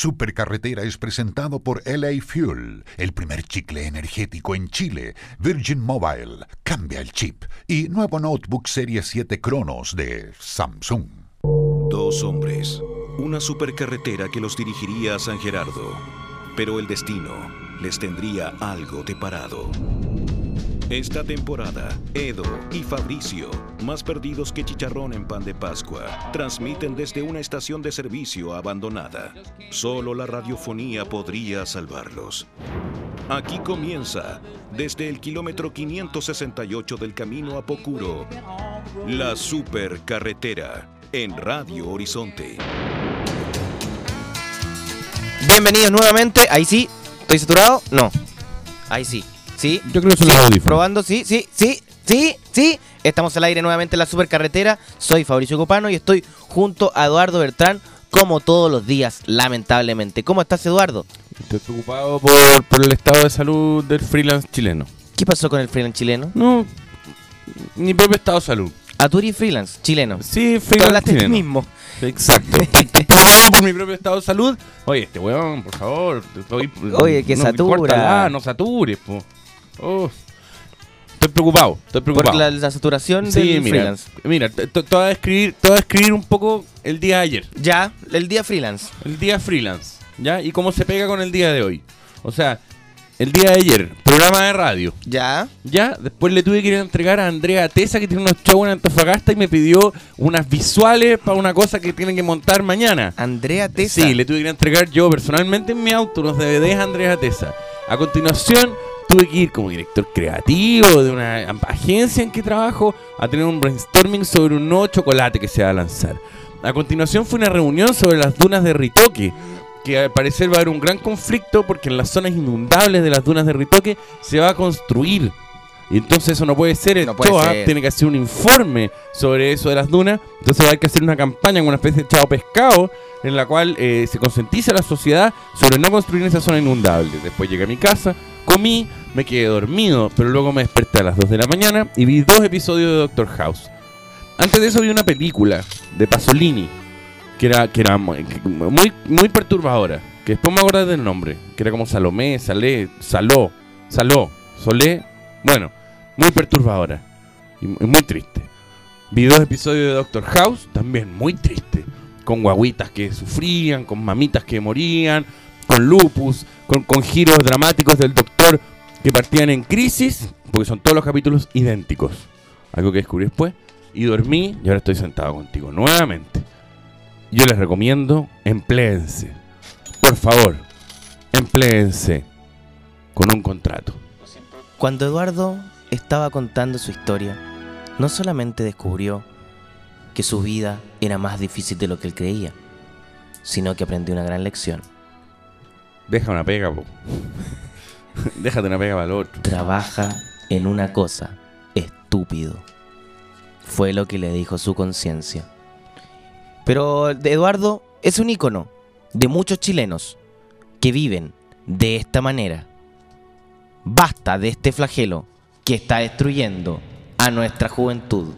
Supercarretera es presentado por LA Fuel, el primer chicle energético en Chile, Virgin Mobile, cambia el chip y nuevo notebook Serie 7 Cronos de Samsung. Dos hombres, una supercarretera que los dirigiría a San Gerardo, pero el destino les tendría algo deparado. Esta temporada, Edo y Fabricio, más perdidos que chicharrón en pan de Pascua, transmiten desde una estación de servicio abandonada. Solo la radiofonía podría salvarlos. Aquí comienza, desde el kilómetro 568 del camino a Pocuro, la supercarretera en Radio Horizonte. Bienvenidos nuevamente. Ahí sí. ¿Estoy saturado? No. Ahí sí. Sí. Yo creo que son los audífonos. Probando, sí, sí, sí, sí, sí. Estamos al aire nuevamente en la supercarretera. Soy Fabricio Copano y estoy junto a Eduardo Bertrán, como todos los días, lamentablemente. ¿Cómo estás, Eduardo? Estoy preocupado por, por el estado de salud del freelance chileno. ¿Qué pasó con el freelance chileno? No, mi propio estado de salud. A tú eres freelance chileno. Sí, Tú freelance hablaste chileno. mismo. Exacto. Por mi propio estado de salud. Oye, este weón, por favor. Estoy, Oye, que no, satura. córtala, no satures, po. Oh. Estoy preocupado, estoy Por preocupado. la, la saturación Sí, del mira, freelance. mira, te, te- te voy a describir, te voy a describir un poco el día de ayer. Ya, el día freelance. El día freelance, ¿ya? Y cómo se pega con el día de hoy. O sea, el día de ayer, programa de radio. Ya. Ya, después le tuve que ir a entregar a Andrea Tesa, que tiene unos shows en Antofagasta, y me pidió unas visuales para una cosa que tienen que montar mañana. Andrea Tesa. Sí, le tuve que ir a entregar yo personalmente en mi auto unos DVDs a Andrea Tesa. A continuación, tuve que ir como director creativo de una agencia en que trabajo a tener un brainstorming sobre un nuevo chocolate que se va a lanzar. A continuación fue una reunión sobre las dunas de Ritoque, que al parecer va a haber un gran conflicto porque en las zonas inundables de las dunas de Ritoque se va a construir. Y entonces eso no puede ser, el No puede CHOA ser. tiene que hacer un informe sobre eso de las dunas, entonces va a haber que hacer una campaña con una especie de chavo pescado en la cual eh, se concientiza la sociedad sobre no construir esa zona inundable. Después llegué a mi casa, comí, me quedé dormido, pero luego me desperté a las 2 de la mañana y vi dos episodios de Doctor House. Antes de eso vi una película de Pasolini que era, que era muy, muy, perturbadora, que después me acordé del nombre, que era como Salomé, Salé, Saló, Saló, Solé, bueno, muy perturbadora y mu- muy triste. Vi dos episodios de Doctor House, también muy triste, con guaguitas que sufrían, con mamitas que morían, con lupus, con, con giros dramáticos del doctor que partían en crisis, porque son todos los capítulos idénticos. Algo que descubrí después. Y dormí y ahora estoy sentado contigo nuevamente. Yo les recomiendo, empléense. Por favor, empléense con un contrato. Cuando Eduardo estaba contando su historia, no solamente descubrió que su vida era más difícil de lo que él creía, sino que aprendió una gran lección. Deja una pega, po. Déjate una pega para el otro. Trabaja en una cosa, estúpido. Fue lo que le dijo su conciencia. Pero Eduardo es un ícono de muchos chilenos que viven de esta manera. Basta de este flagelo que está destruyendo a nuestra juventud.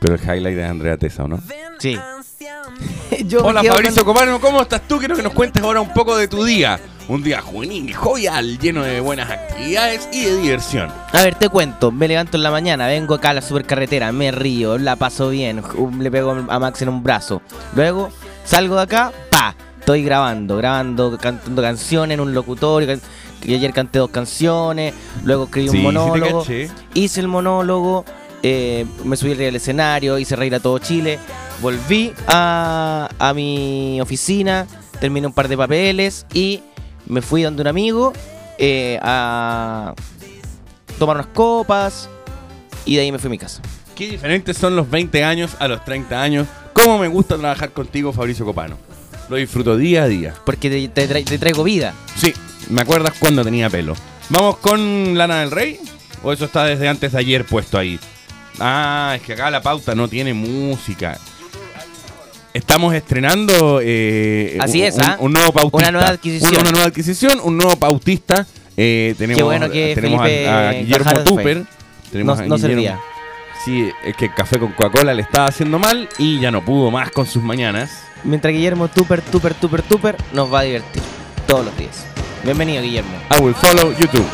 Pero el highlight de Andrea Tesa, ¿o no? Sí. Yo Hola Fabricio con- Copano, ¿cómo estás tú? Quiero que nos cuentes ahora un poco de tu día. Un día juvenil, jovial, lleno de buenas actividades y de diversión. A ver, te cuento. Me levanto en la mañana, vengo acá a la supercarretera, me río, la paso bien, le pego a Max en un brazo. Luego salgo de acá, pa, estoy grabando, grabando, cantando canciones en un locutorio. can- que ayer canté dos canciones, luego escribí Sí, un sí monólogo, caché. hice el monólogo, eh, me subí del escenario, hice reír a todo Chile, volví a, a mi oficina, terminé un par de papeles y me fui donde un amigo eh, a tomar unas copas y de ahí me fui a mi casa. Qué diferentes son los 20 años a los 30 años. ¿Cómo me gusta trabajar contigo, Fabricio Copano? Lo disfruto día a día. Porque te, te tra- te traigo vida. Sí, me acuerdas cuando tenía pelo. ¿Vamos con Lana del Rey? ¿O eso está desde antes de ayer puesto ahí? Ah, es que acá la pauta no tiene música. Estamos estrenando eh, Así un, es, ¿ah? un- un nuevo pautista. Una nueva adquisición. Una, una nueva adquisición, un nuevo pautista. Eh, tenemos Qué bueno que tenemos Felipe a, a Guillermo. Tupper. No, Tenemos no Guillermo- servía. Sí, es que el café con Coca-Cola le estaba haciendo mal y ya no pudo más con sus mañanas. mientras Guillermo tuper, tuper, tuper, tuper nos va a divertir todos los días. Bienvenido, Guillermo. I will follow YouTube.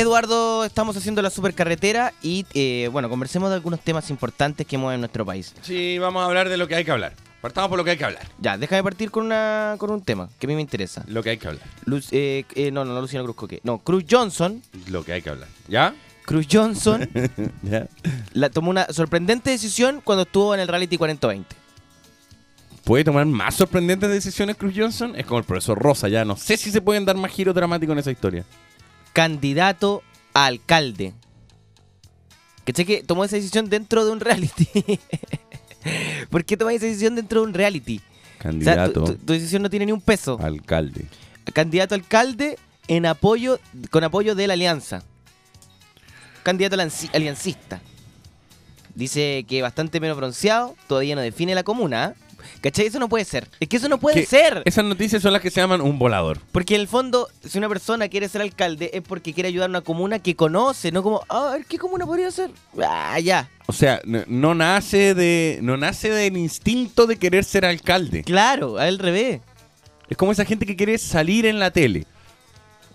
Eduardo, estamos haciendo la supercarretera y eh, bueno, conversemos de algunos temas importantes que mueven nuestro país. Sí, vamos a hablar de lo que hay que hablar. Partamos por lo que hay que hablar. Ya, déjame partir con una con un tema que a mí me interesa. Lo que hay que hablar. Lu- eh, eh, no, no, no, Luciano Cruz Coque. No, Cruz Johnson. Lo que hay que hablar. ¿Ya? Cruz Johnson ¿Ya? la, tomó una sorprendente decisión cuando estuvo en el Reality 4020. ¿Puede tomar más sorprendentes decisiones Cruz Johnson? Es como el profesor Rosa, ya no sé si se pueden dar más giros dramáticos en esa historia. Candidato a alcalde. ¿Cachai que tomó esa decisión dentro de un reality? ¿Por qué tomó esa decisión dentro de un reality? O sea, Candidato tu, tu- tu decisión no tiene ni un peso. alcalde. Candidato a alcalde en apoyo, con apoyo de la alianza. Candidato aliancista. Dice que bastante menos bronceado, todavía no define la comuna. ¿ah? ¿Cachai? Eso no puede ser. Es que eso no puede Que ser. Esas noticias son las que se llaman un volador. Porque en el fondo, si una persona quiere ser alcalde, es porque quiere ayudar a una comuna que conoce, no como, "Ah, a ver, ¿qué comuna podría ser? Ah, ya. O sea, no, no nace de no nace del instinto de querer ser alcalde. Claro, al revés. Es como esa gente que quiere salir en la tele.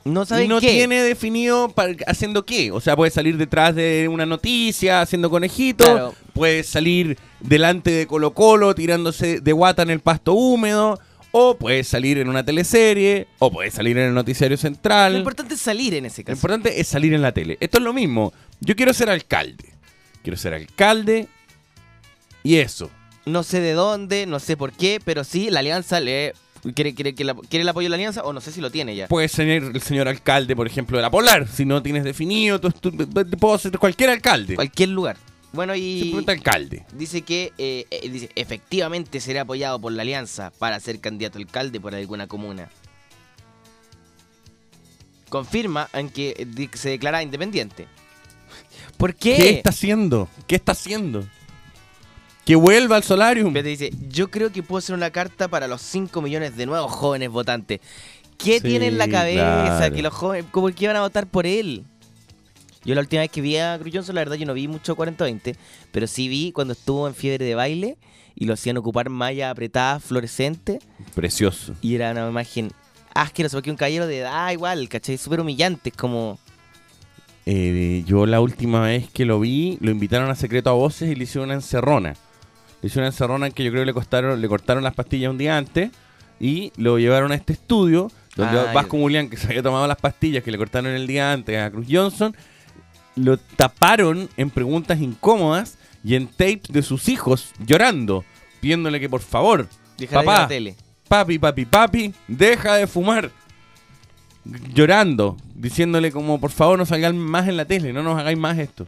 No Y saben no qué. tiene definido para- haciendo qué. O sea, puede salir detrás de una noticia haciendo conejito. Claro. Puede salir delante de Colo Colo tirándose de guata en el pasto húmedo. O puede salir en una teleserie. O puede salir en el noticiario central. Lo importante es salir en ese Lo caso. importante es salir en la tele. Esto es lo mismo. Yo quiero ser alcalde. Quiero ser alcalde. Y eso. No sé de dónde, no sé por qué, pero sí, la alianza le ¿Quiere, quiere, ¿Quiere el apoyo de la alianza o no sé si lo tiene ya? Puede ser el señor alcalde, por ejemplo, de la Polar. Si no tienes definido, tú, tú- puedo ser cualquier alcalde. Cualquier lugar. Bueno, y Simplemente alcalde. dice que eh, eh, dice, efectivamente será apoyado por la alianza para ser candidato a alcalde por alguna comuna. Confirma en que eh, se declara independiente. ¿Por qué? ¿Qué está haciendo? ¿Qué está haciendo? Que vuelva al solarium. Dice, yo creo que puedo hacer una carta para los 5 millones de nuevos jóvenes votantes. ¿Qué Sí, tiene en la cabeza claro. que los jóvenes, como que iban a votar por él? Yo la última vez que vi a Johnson, la verdad yo no vi mucho 40-20, pero sí vi cuando estuvo en fiebre de baile y lo hacían ocupar malla apretada, fluorescente, Precioso. y era una imagen asquerosa, porque un caballero de edad igual, ¿cachai? Súper humillante, es como... Eh, yo la última vez que lo vi, lo invitaron a secreto a voces y le hicieron una encerrona. Hicieron una encerrona en que yo creo que le, costaron, le cortaron las pastillas un día antes y lo llevaron a este estudio donde Ah, Vasco. Mulián, que se había tomado las pastillas que le cortaron el día antes a Cruz Johnson, lo taparon en preguntas incómodas y en tapes de sus hijos llorando, pidiéndole que por favor, Deja de papá, la tele. papi, papi, papi, deja de fumar. Llorando, diciéndole como por favor no salgan más en la tele, no nos hagáis más esto.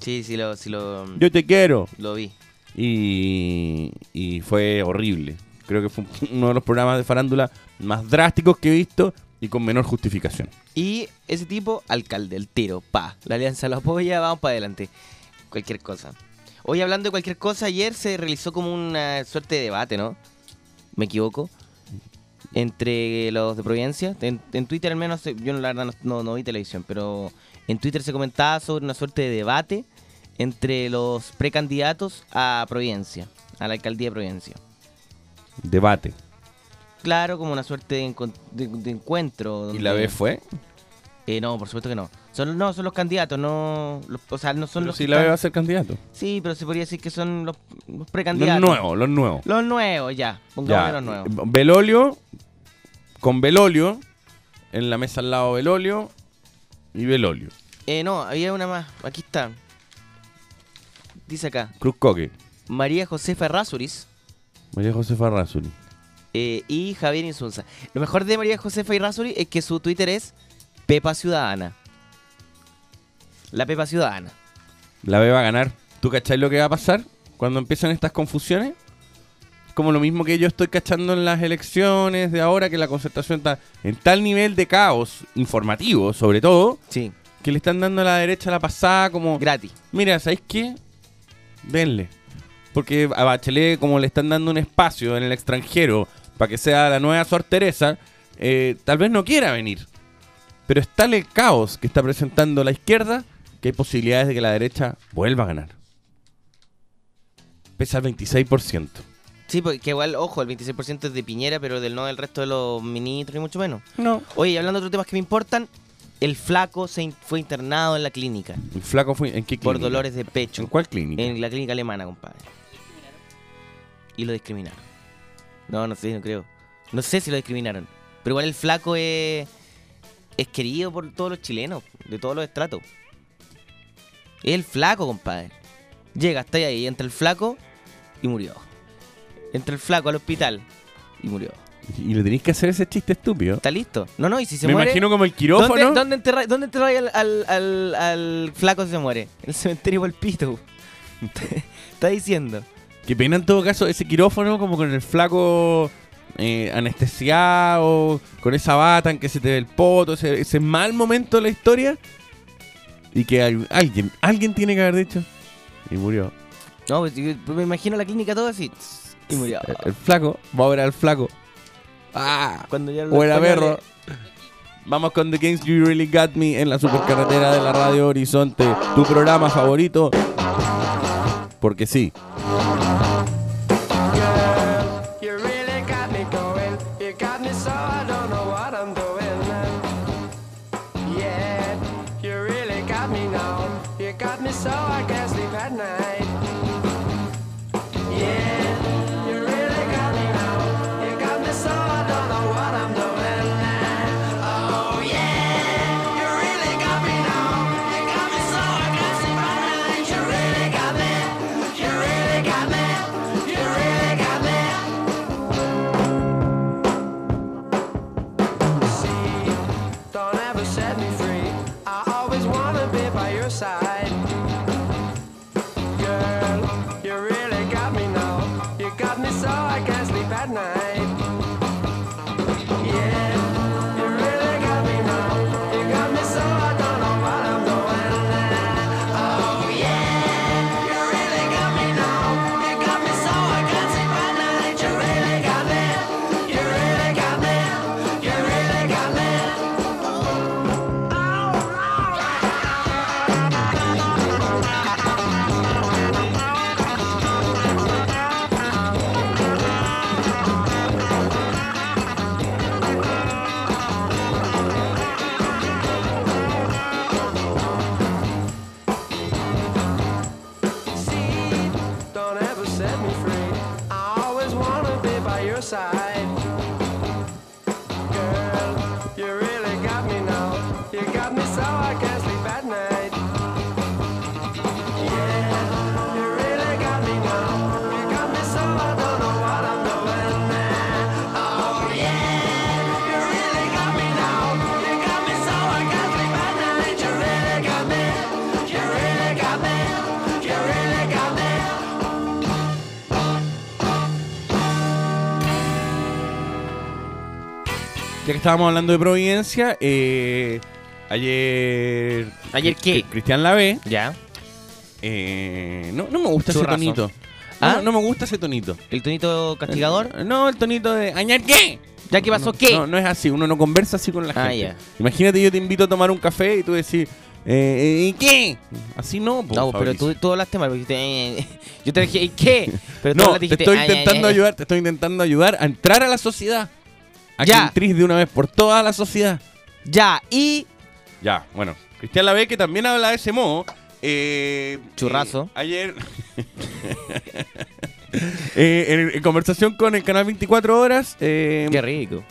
Sí, sí lo, sí lo, Yo te quiero. lo vi. Y, fue horrible. Creo que fue uno de los programas de farándula más drásticos que he visto y con menor justificación. Y ese tipo, alcalde, el tiro, pa. La alianza lo apoya, vamos para adelante. Cualquier cosa. Hoy hablando de cualquier cosa, ayer se realizó como una suerte de debate, ¿no? ¿Me equivoco? Entre los de Providencia. En, Twitter al menos, yo la verdad no- no vi televisión, pero en Twitter se comentaba sobre una suerte de debate entre los precandidatos a Providencia, a la alcaldía de Providencia. Debate. Claro, como una suerte de, encon- de- de encuentro. ¿Y la vez fue? Eh, no, por supuesto que no. Son, no, son los candidatos, no. los- o sea, no son Pero los si que la vez va a están- ser candidato. Sí, pero se podría decir que son los, los Los precandidatos. nuevos, los nuevos. Los nuevos, ya. Pongámosle Ya. los nuevos. Belolio, con Belolio, en la mesa al lado Belolio y Belolio. Eh, no, había una más. Aquí está. Dice acá. Cruz Coque, María Josefa Errázuriz María Josefa Razuri. eh, y Javier Insunza. Lo mejor de María Josefa Errázuriz es que su Twitter es Pepa Ciudadana. La Pepa Ciudadana. La B va a ganar. ¿Tú cachai lo que va a pasar cuando empiezan estas confusiones? Como lo mismo que yo estoy cachando en las elecciones de ahora, que la concertación está en tal nivel de caos informativo, sobre todo, Sí, que le están dando a la derecha la pasada como... gratis. Mira, ¿sabéis qué? Denle. Porque a Bachelet, como le están dando un espacio en el extranjero para que sea la nueva Sor Teresa, eh, tal vez no quiera venir. Pero es tal el caos que está presentando la izquierda que hay posibilidades de que la derecha vuelva a ganar. Pesa al 26%. Sí, porque igual, ojo, el 26% es de Piñera, pero del no del resto de los ministros ni mucho menos. No. Oye, hablando de otros temas que me importan, el flaco se in- fue internado en la clínica El flaco fue en qué clínica? por dolores de pecho. ¿En cuál clínica? En la clínica alemana, compadre. Y lo discriminaron. No, no sé, no creo. No sé si lo discriminaron. Pero igual el flaco es, es querido por todos los chilenos, de todos los estratos. Es el flaco, compadre. Llega, está ahí, entra el flaco y murió. Entra el flaco al hospital y murió. Y le tenéis que hacer ese chiste estúpido. ¿Está listo? No, no, y si se Me muere... imagino como el quirófano. ¿Dónde, dónde enterráis dónde enterráis al, al, al, al flaco si se muere? En el cementerio Palpito. Está diciendo. Que pena en todo caso ese quirófano como con el flaco eh, anestesiado, con esa bata en que se te ve el poto, ese, ese mal momento de la historia. Y que al- alguien, alguien tiene que haber dicho. Y murió. No, pues, me imagino la clínica todo así. Y murió. El, el flaco, va a ver al flaco. Ah, Cuando ya buena perro. Vamos con The Games You Really Got Me en la supercarretera de la Radio Horizonte, tu programa favorito. Porque sí. Estábamos hablando de Providencia, eh, ayer. ¿Ayer qué? Cri- Cristian Lavé. Ya. eh, no, no me gusta ese tonito. ¿Ah? No, no me gusta ese tonito. ¿El tonito castigador? Eh, No, el tonito de. ¿Añar qué? ¿Ya qué pasó? No, ¿Qué? No, no es así, uno no conversa así con la Ah, gente. Imagínate, yo te invito a tomar un café y tú decís, eh, ¿y qué? Así no, po, no, pero tú, tú hablaste mal. porque dijiste, eh, yo te dije, ¿y qué? Pero tú No, hablaste, te dijiste, estoy "Ay, ay, intentando ay". ayudar, te estoy intentando ayudar a entrar a la sociedad. A Ya. de una vez por toda la sociedad. Ya, y. Ya, bueno. Cristian Lavé, que también habla de ese modo. eh, Churrazo. eh, ayer. eh, en, en conversación con el canal 24 Horas, eh, Qué rico.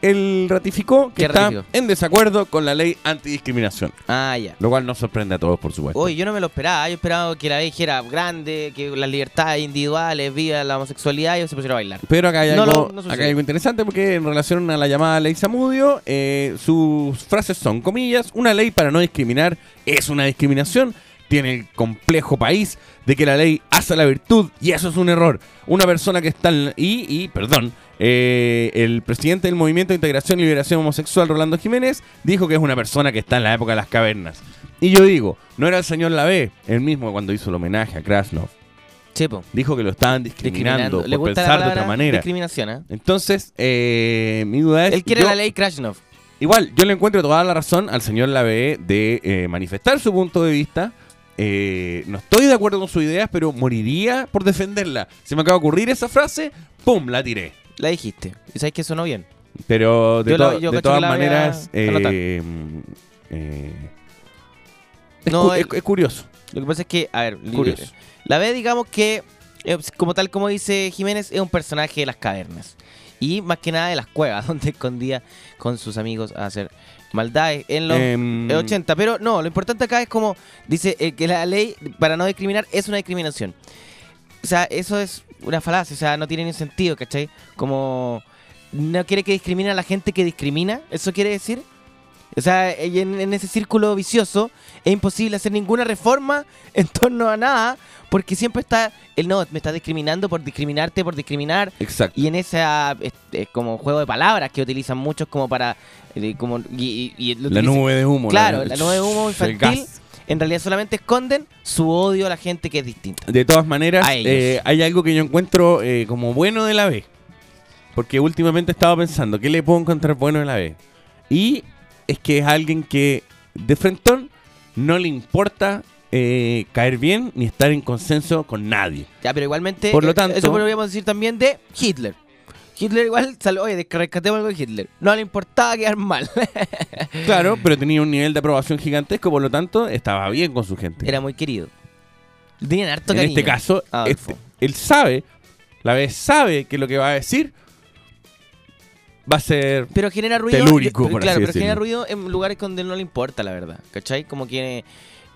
Él ratificó que Qué está en desacuerdo con la ley antidiscriminación. Ah, ya. Lo cual nos sorprende a todos, por supuesto. Oye, yo no me lo esperaba. Yo esperaba que la ley dijera grande, que las libertades individuales, viva la homosexualidad y se pusiera a bailar. Pero acá hay, No, algo, no, no sucede. acá hay algo interesante porque en relación a la llamada ley Samudio, eh, sus frases son, comillas, una ley para no discriminar es una discriminación. Tiene el complejo país de que la ley hace la virtud y eso es un error. Una persona que está en... Y, y perdón, eh, el presidente del Movimiento de Integración y Liberación Homosexual, Rolando Jiménez, dijo que es una persona que está en la época de las cavernas. Y yo digo, no era el señor Lavé, el mismo cuando hizo el homenaje a Krasnov. Chepo. Dijo que lo estaban discriminando, por pensar de otra manera. discriminación, ¿eh? Entonces, eh, mi duda es. Él quiere yo- la ley Krasnov. Igual, yo le encuentro toda la razón al señor Lavé de eh, manifestar su punto de vista. Eh, no estoy de acuerdo con sus ideas, pero moriría por defenderla. Se me acaba de ocurrir esa frase, ¡pum! La tiré. La dijiste. Y sabes que sonó bien. Pero de, Yo la- to- yo de todas maneras, eh, anotar. eh, es, No, cu- es- es curioso. Lo que pasa es que, a ver, Curioso. la ve, digamos que, eh, como tal como dice Jiménez, es un personaje de las cavernas. Y más que nada de las cuevas, donde escondía con sus amigos a hacer maldades en los Em, eh, 80. Pero no, lo importante acá es como dice eh, que la ley para no discriminar es una discriminación. O sea, eso es una falacia, o sea, no tiene ni sentido, ¿cachai? Como no quiere que discrimine a la gente que discrimina, ¿eso quiere decir? O sea, en, en ese círculo vicioso es imposible hacer ninguna reforma en torno a nada, porque siempre está el no, me está discriminando por discriminarte, por discriminar, Exacto. y en ese como juego de palabras que utilizan muchos como para eh, como y, y- y lo La utilizan- nube de humo. Claro, la nube de humo el infantil. gas. En realidad solamente esconden su odio a la gente que es distinta. De todas maneras, eh, hay algo que yo encuentro eh, como bueno de la B. Porque últimamente he estado pensando, ¿qué le puedo encontrar bueno de la B? Y es que es alguien que de frentón no le importa eh, caer bien ni estar en consenso con nadie. Ya, pero igualmente Por lo tanto- eso podríamos decir también de Hitler. Hitler igual salió, oye, rescatemos algo de Hitler. No le importaba quedar mal. Claro, pero tenía un nivel de aprobación gigantesco, por lo tanto, estaba bien con su gente. Era muy querido. Tenían harto en cariño. este caso, Adolfo. este- él sabe, la vez sabe que lo que va a decir va a ser Pero genera ruido. Telúrico, pero- por claro, así pero genera ruido en lugares donde no le importa, la verdad. ¿Cachai? Como que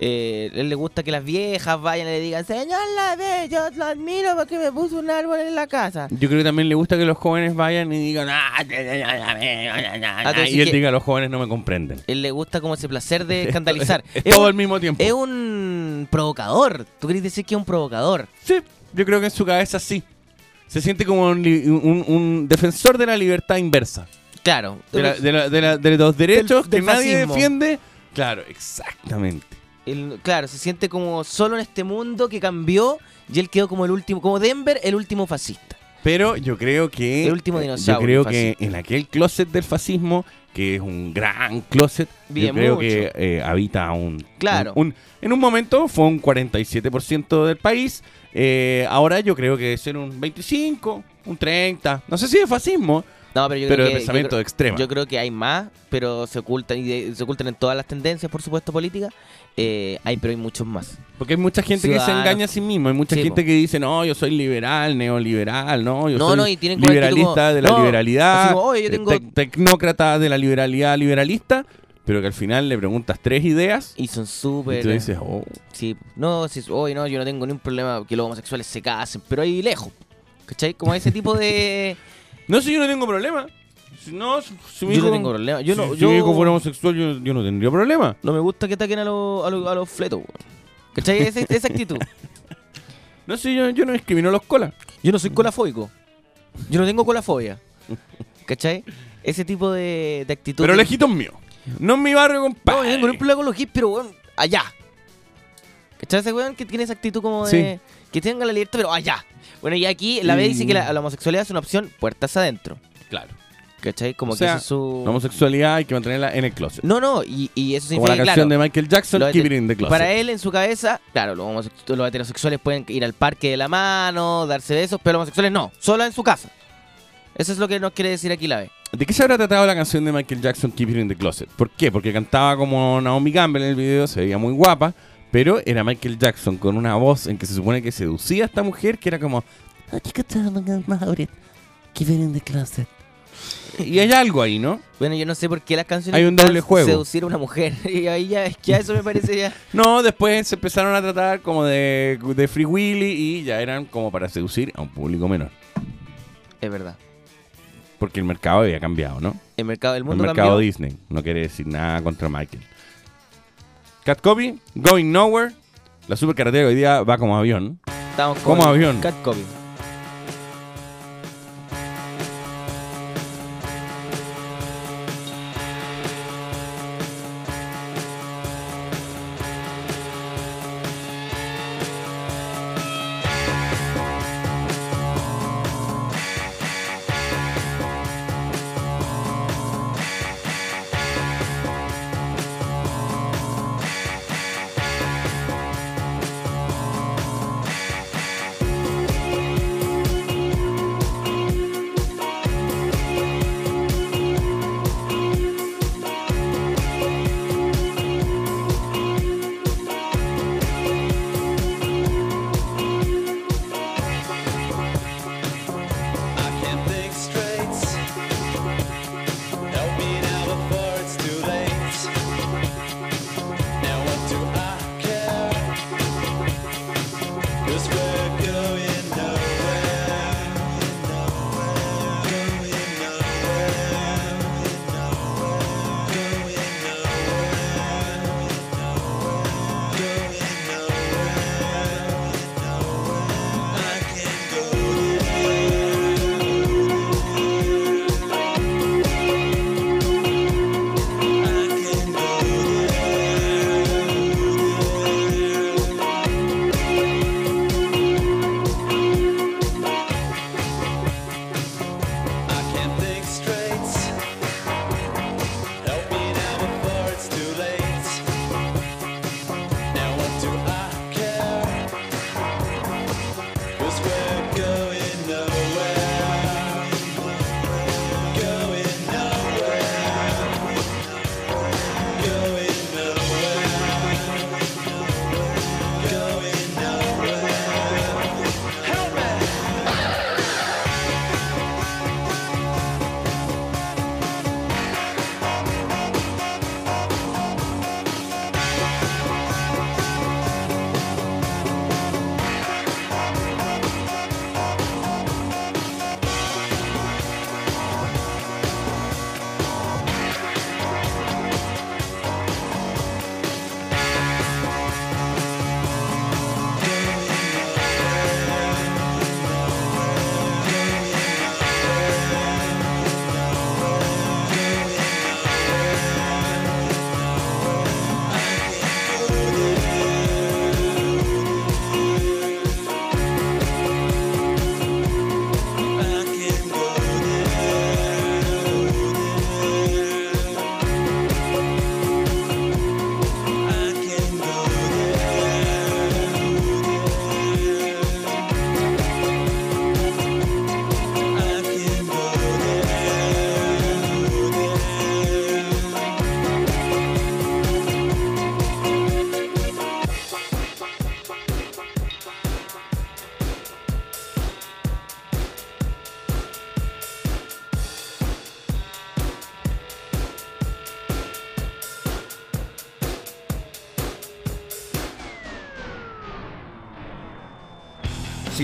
eh, él le gusta que las viejas vayan y le digan, Señor la ve, yo lo admiro porque me puso un árbol en la casa. Yo creo que también le gusta que los jóvenes vayan y digan, "Ah, ya, ya, ya, ya, ya, ya", Ah, y él diga, los jóvenes no me comprenden. Él le gusta como ese placer de escandalizar. Es, Es todo al mismo tiempo. Es un provocador. ¿Tú querés decir que es un provocador? Sí, yo creo que en su cabeza sí. Se siente como un, li- un- un defensor de la libertad inversa. Claro. De, la- de la- de la- de los derechos del que nadie fascismo. defiende. Claro, exactamente. Claro, se siente como solo en este mundo que cambió y él quedó como el último, como Denver, el último fascista. Pero yo creo que. El último eh, dinosaurio Yo creo que en aquel closet del fascismo, que es un gran closet, yo creo mucho. que eh, habita un. Claro. un- un- en un momento fue un 47% del país. eh, ahora yo creo que debe ser un 25, un 30. No sé si es fascismo, No, pero yo pero creo de que, pensamiento yo creo- extremo. Yo creo que hay más, pero se ocultan y de- se ocultan en todas las tendencias, por supuesto, políticas. Eh, hay, pero hay muchos más. Porque hay mucha gente que se engaña a sí mismo. Hay mucha Sí, gente po. que dice, no, yo soy liberal, neoliberal, no, yo No, soy no, y tienen liberalista como, de la no, liberalidad, como, yo eh, tengo- tecnócrata de la liberalidad liberalista, pero que al final le preguntas tres ideas Y son y súper. tú dices, oh, Sí, no, si, hoy no, yo no tengo ningún problema que los homosexuales se casen, pero ahí lejos. ¿Cachai? Como ese tipo de. no, si yo no tengo problema. Si no, si, si mi yo hijo, no tengo problema. Yo si- no, si yo, mi hijo fuera homosexual, yo, yo no tendría problema. no me gusta que ataquen a los, a los, a los fletos, weón. ¿Cachai? Esa, esa actitud. No sé, yo, yo no discrimino los colas. Yo no soy colafóbico. Yo no tengo colafobia. ¿Cachai? ese tipo de, de actitud. Pero que- lejitos mío. No en mi barrio, No, yo compadre. tengo ningún problema con los pero weón, allá. ¿Cachai ese weón que tiene esa actitud como de. Que tenga la libertad, pero allá. Bueno, y aquí la B dice que la, la homosexualidad es una opción puertas adentro. Claro. ¿Cachai? Como O sea, que es su. La homosexualidad hay que mantenerla en el closet. No, no, y, y eso Como significa la que, canción claro, de Michael Jackson, lo Keep It in the Closet. Para él, en su cabeza, claro, los heterosexuales pueden ir al parque de la mano, darse besos, pero los homosexuales no, solo en su casa. Eso es lo que nos quiere decir aquí la B. ¿De qué se habrá tratado la canción de Michael Jackson, Keep It in the Closet? ¿Por qué? Porque cantaba como Naomi Campbell en el video, se veía muy guapa, pero era Michael Jackson con una voz en que se supone que seducía a esta mujer que era como... It in the closet. Y hay algo ahí, ¿no? Bueno, yo no sé por qué las canciones Hay un doble juego. seducir a una mujer. Y ahí ya, ya eso me parece ya. No, después se empezaron a tratar como de, de Free Willy y ya eran como para seducir a un público menor. Es verdad. Porque el mercado había cambiado, ¿no? El mercado del El mundo mercado cambió. Disney. No quiere decir nada contra Michael. Cat Copy, Going Nowhere. La supercarretera hoy día va como avión. Estamos Como avión. Cat Copy.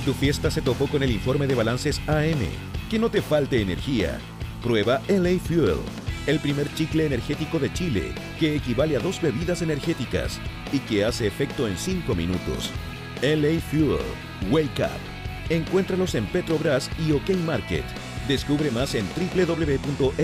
Tu fiesta se topó con el informe de balances AM, que no te falte energía. Prueba LA Fuel, el primer chicle energético de Chile, que equivale a dos bebidas energéticas y que hace efecto en 5 minutos. LA Fuel, Wake Up. Encuéntralos en Petrobras y OK Market. Descubre más en www.lafuel.cl.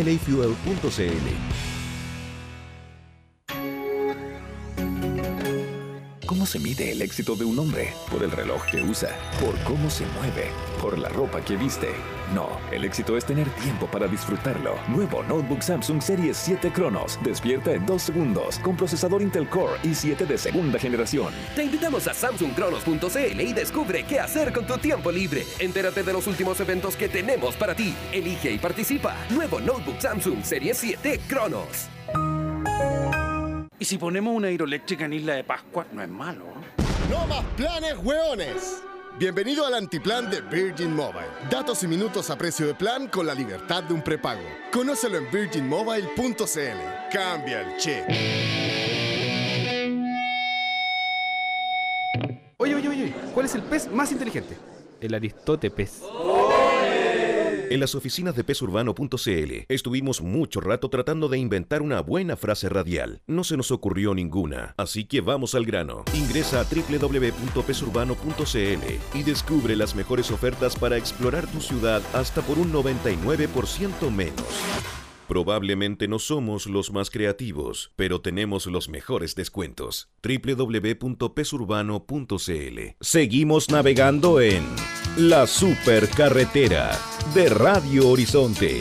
se mide el éxito de un hombre? Por el reloj que usa, por cómo se mueve, por la ropa que viste. No, el éxito es tener tiempo para disfrutarlo. Nuevo Notebook Samsung Series 7 Cronos. Despierta en 2 segundos con procesador Intel Core i7 de segunda generación. Te invitamos a samsungcronos.cl y descubre qué hacer con tu tiempo libre. Entérate de los últimos eventos que tenemos para ti. Elige y participa. Nuevo Notebook Samsung Serie 7 Cronos. Y si ponemos una hidroeléctrica en Isla de Pascua, no es malo. ¿eh? ¡No más planes, hueones! Bienvenido al antiplan de Virgin Mobile. Datos y minutos a precio de plan con la libertad de un prepago. Conócelo en virginmobile.cl. Cambia el chip. Oye, oye, oye, ¿cuál es el pez más inteligente? El Aristote pez. En las oficinas de pesurbano.cl estuvimos mucho rato tratando de inventar una buena frase radial. No se nos ocurrió ninguna, así que vamos al grano. Ingresa a www.pesurbano.cl y descubre las mejores ofertas para explorar tu ciudad hasta por un 99% menos. Probablemente no somos los más creativos, pero tenemos los mejores descuentos. www.pesurbano.cl Seguimos navegando en La Supercarretera de Radio Horizonte.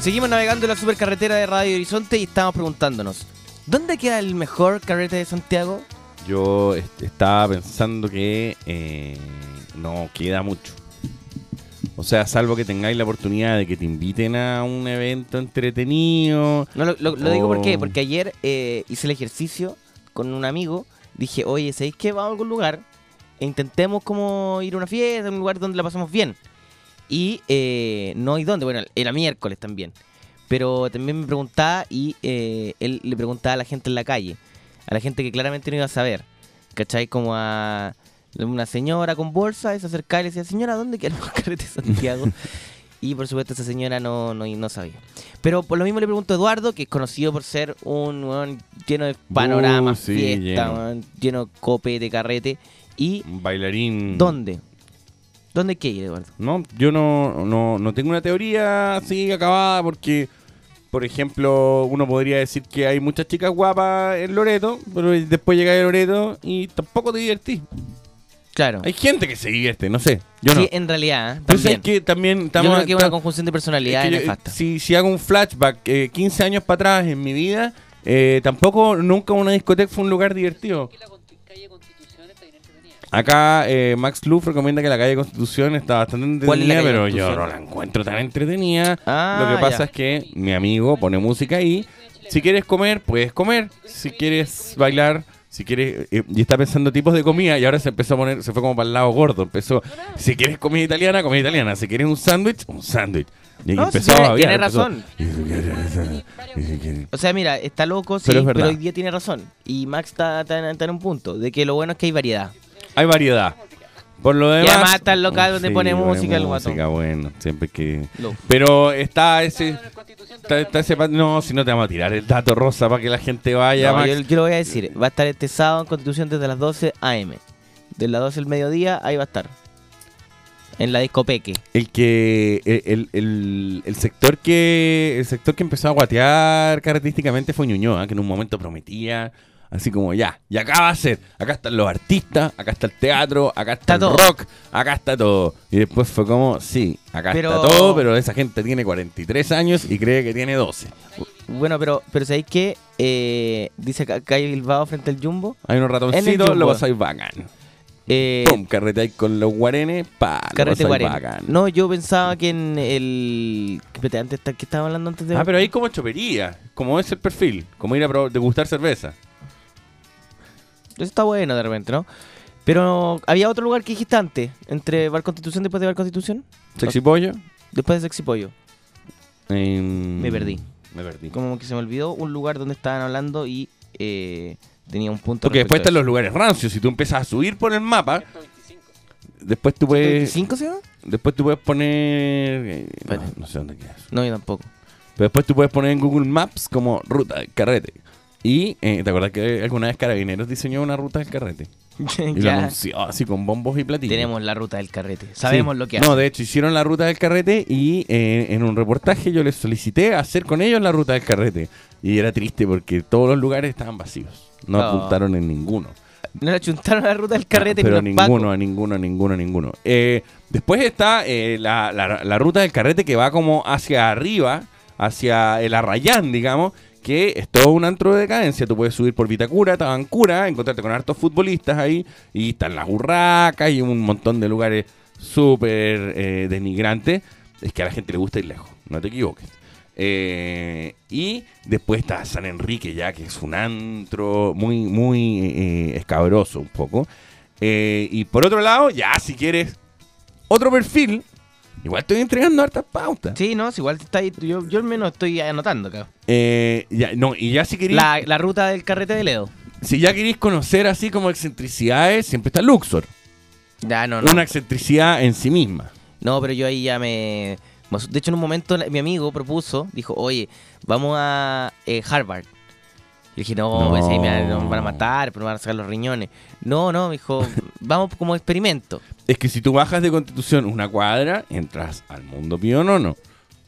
Seguimos navegando en la supercarretera de Radio Horizonte y estamos preguntándonos, ¿dónde queda el mejor carrete de Santiago? Yo est- estaba pensando que eh, no queda mucho. O sea, salvo que tengáis la oportunidad de que te inviten a un evento entretenido. No, lo, lo- lo digo por qué, o- porque ayer eh, hice el ejercicio con un amigo, dije, oye, ¿sabéis qué? Vamos a algún lugar e intentemos como ir a una fiesta, a un lugar donde la pasamos bien. Y eh, no hay dónde, bueno, era miércoles también. Pero también me preguntaba y eh, él le preguntaba a la gente en la calle, a la gente que claramente no iba a saber, ¿cachai? Como a una señora con bolsa, se acercaba y le decía, señora, ¿dónde queda el mejor carrete de Santiago? y por supuesto esa señora no, no, no sabía. Pero por lo mismo le pregunto a Eduardo, que es conocido por ser un weón lleno de panoramas, Uh, sí, fiesta, lleno. weón, lleno de carrete. ¿Y Un bailarín. dónde? ¿Dónde que ir, Eduardo? No, yo no, no, no tengo una teoría así acabada porque, por ejemplo, uno podría decir que hay muchas chicas guapas en Loreto, pero después llega a Loreto y tampoco te divertís. Claro. Hay gente que se divierte, no sé. Yo sí, no. en realidad, ¿eh? También. es que también Yo estamos... creo que es una conjunción de es personalidades yo- nefasta. si, si hago un flashback eh, 15 años para atrás en mi vida, eh, tampoco nunca una discoteca fue un lugar divertido. Acá eh, Max Luff recomienda que la calle Constitución está bastante ¿Cuál es la entretenida, pero yo no la encuentro tan entretenida. Ah, Lo que pasa ya. es que mi amigo pone música ahí. Si quieres comer, puedes comer. Si quieres bailar, si quieres... eh, y está pensando tipos de comida y ahora se empezó a poner, se fue como para el lado gordo. Empezó, si quieres comida italiana, comida italiana. Si quieres un sándwich, un sándwich. Y No, empezó tiene- a tiene empezó, razón. "Y si si quieres-". O sea, mira, está loco, sí, Pero pero, hoy día tiene razón. Y Max está, está- está en un punto, de que lo bueno es que hay variedad. Hay variedad. Por lo demás. además está el local donde pone música, el guatón. música, bueno, siempre que. Pero está ese. Está, está ese. No, si no te vamos a tirar el dato rosa para que la gente vaya. No, yo, yo lo voy a decir, va a estar este sábado en Constitución desde las 12 AM. De las 12 del mediodía, ahí va a estar. En la discopeque. El que. El, el, el- el sector que. El sector que empezó a guatear característicamente fue Ñuñoa, que en un momento prometía. Así como ya, y acá va a ser, acá están los artistas, acá está el teatro, acá está, Está el todo. rock, acá está todo. Y después fue como, sí, acá Pero- está todo, pero esa gente tiene 43 años y cree que tiene 12. Bueno, pero, pero ¿sabéis qué? Eh, dice acá Calle Bilbao frente al Jumbo. Hay unos ratoncitos, lo pasáis bacán. Eh, Pum, carreteáis con los guarenes, pa, Carrete pasáis 40. bacán. No, yo pensaba que en el. Espérate, antes, ¿qué estaba hablando antes de.? Ah, pero ahí como chopería, como es el perfil, como ir a degustar cerveza. Eso está bueno de repente, ¿no? Pero había otro lugar que dijiste antes, entre Bar Constitución después de Bar Constitución. Sexy pollo. Después de Sexy Pollo. em, Me perdí. Me perdí. Como que se me olvidó un lugar donde estaban hablando y eh, tenía un punto. Porque después están los lugares rancios. Si tú empiezas a subir por el mapa, después tú puedes. ¿25 se llama? Después tú puedes poner. eh, no, sé dónde queda eso. No, yo tampoco. Pero después tú puedes poner en Google Maps como ruta carrete. Y, eh, ¿te acuerdas que alguna vez Carabineros diseñó una ruta del carrete? Y lo anunció así con bombos y platillos. Tenemos la ruta del carrete. Sabemos Sí. lo que hace. No, de hecho, hicieron la ruta del carrete y eh, en un reportaje yo les solicité hacer con ellos la ruta del carrete. Y era triste porque todos los lugares estaban vacíos. No No. apuntaron en ninguno. No le achuntaron la ruta del carrete, Pero pacos. ninguno, a ninguno, a ninguno, a ninguno. Eh, después está eh, la, la- la ruta del carrete que va como hacia arriba, hacia el Arrayán, digamos, que es todo un antro de decadencia. Tú puedes subir por Vitacura, Tabancura, encontrarte con hartos futbolistas ahí, y están las burracas y un montón de lugares súper eh, denigrantes. Es que a la gente le gusta ir lejos, no te equivoques. Eh, y después está San Enrique ya, que es un antro muy, muy eh, escabroso un poco. Y por otro lado, ya si quieres otro perfil, igual estoy entregando hartas pautas. Sí, no, si igual está ahí. Yo, yo al menos estoy anotando acá. Eh, ya, no, y ya si queréis, La, la ruta del carrete de Ledo. si ya queréis conocer así como excentricidades, siempre está Luxor. Ya, no, no. Una excentricidad en sí misma. No, pero yo ahí ya me... De hecho, en un momento mi amigo propuso, dijo, oye, vamos a eh, Harvard. Y dije, no, No. pues ahí me van, nos van a matar, pero me van a sacar los riñones. No, no, me dijo, vamos como experimento. Es que si tú bajas de Constitución una cuadra, entras al mundo pionono.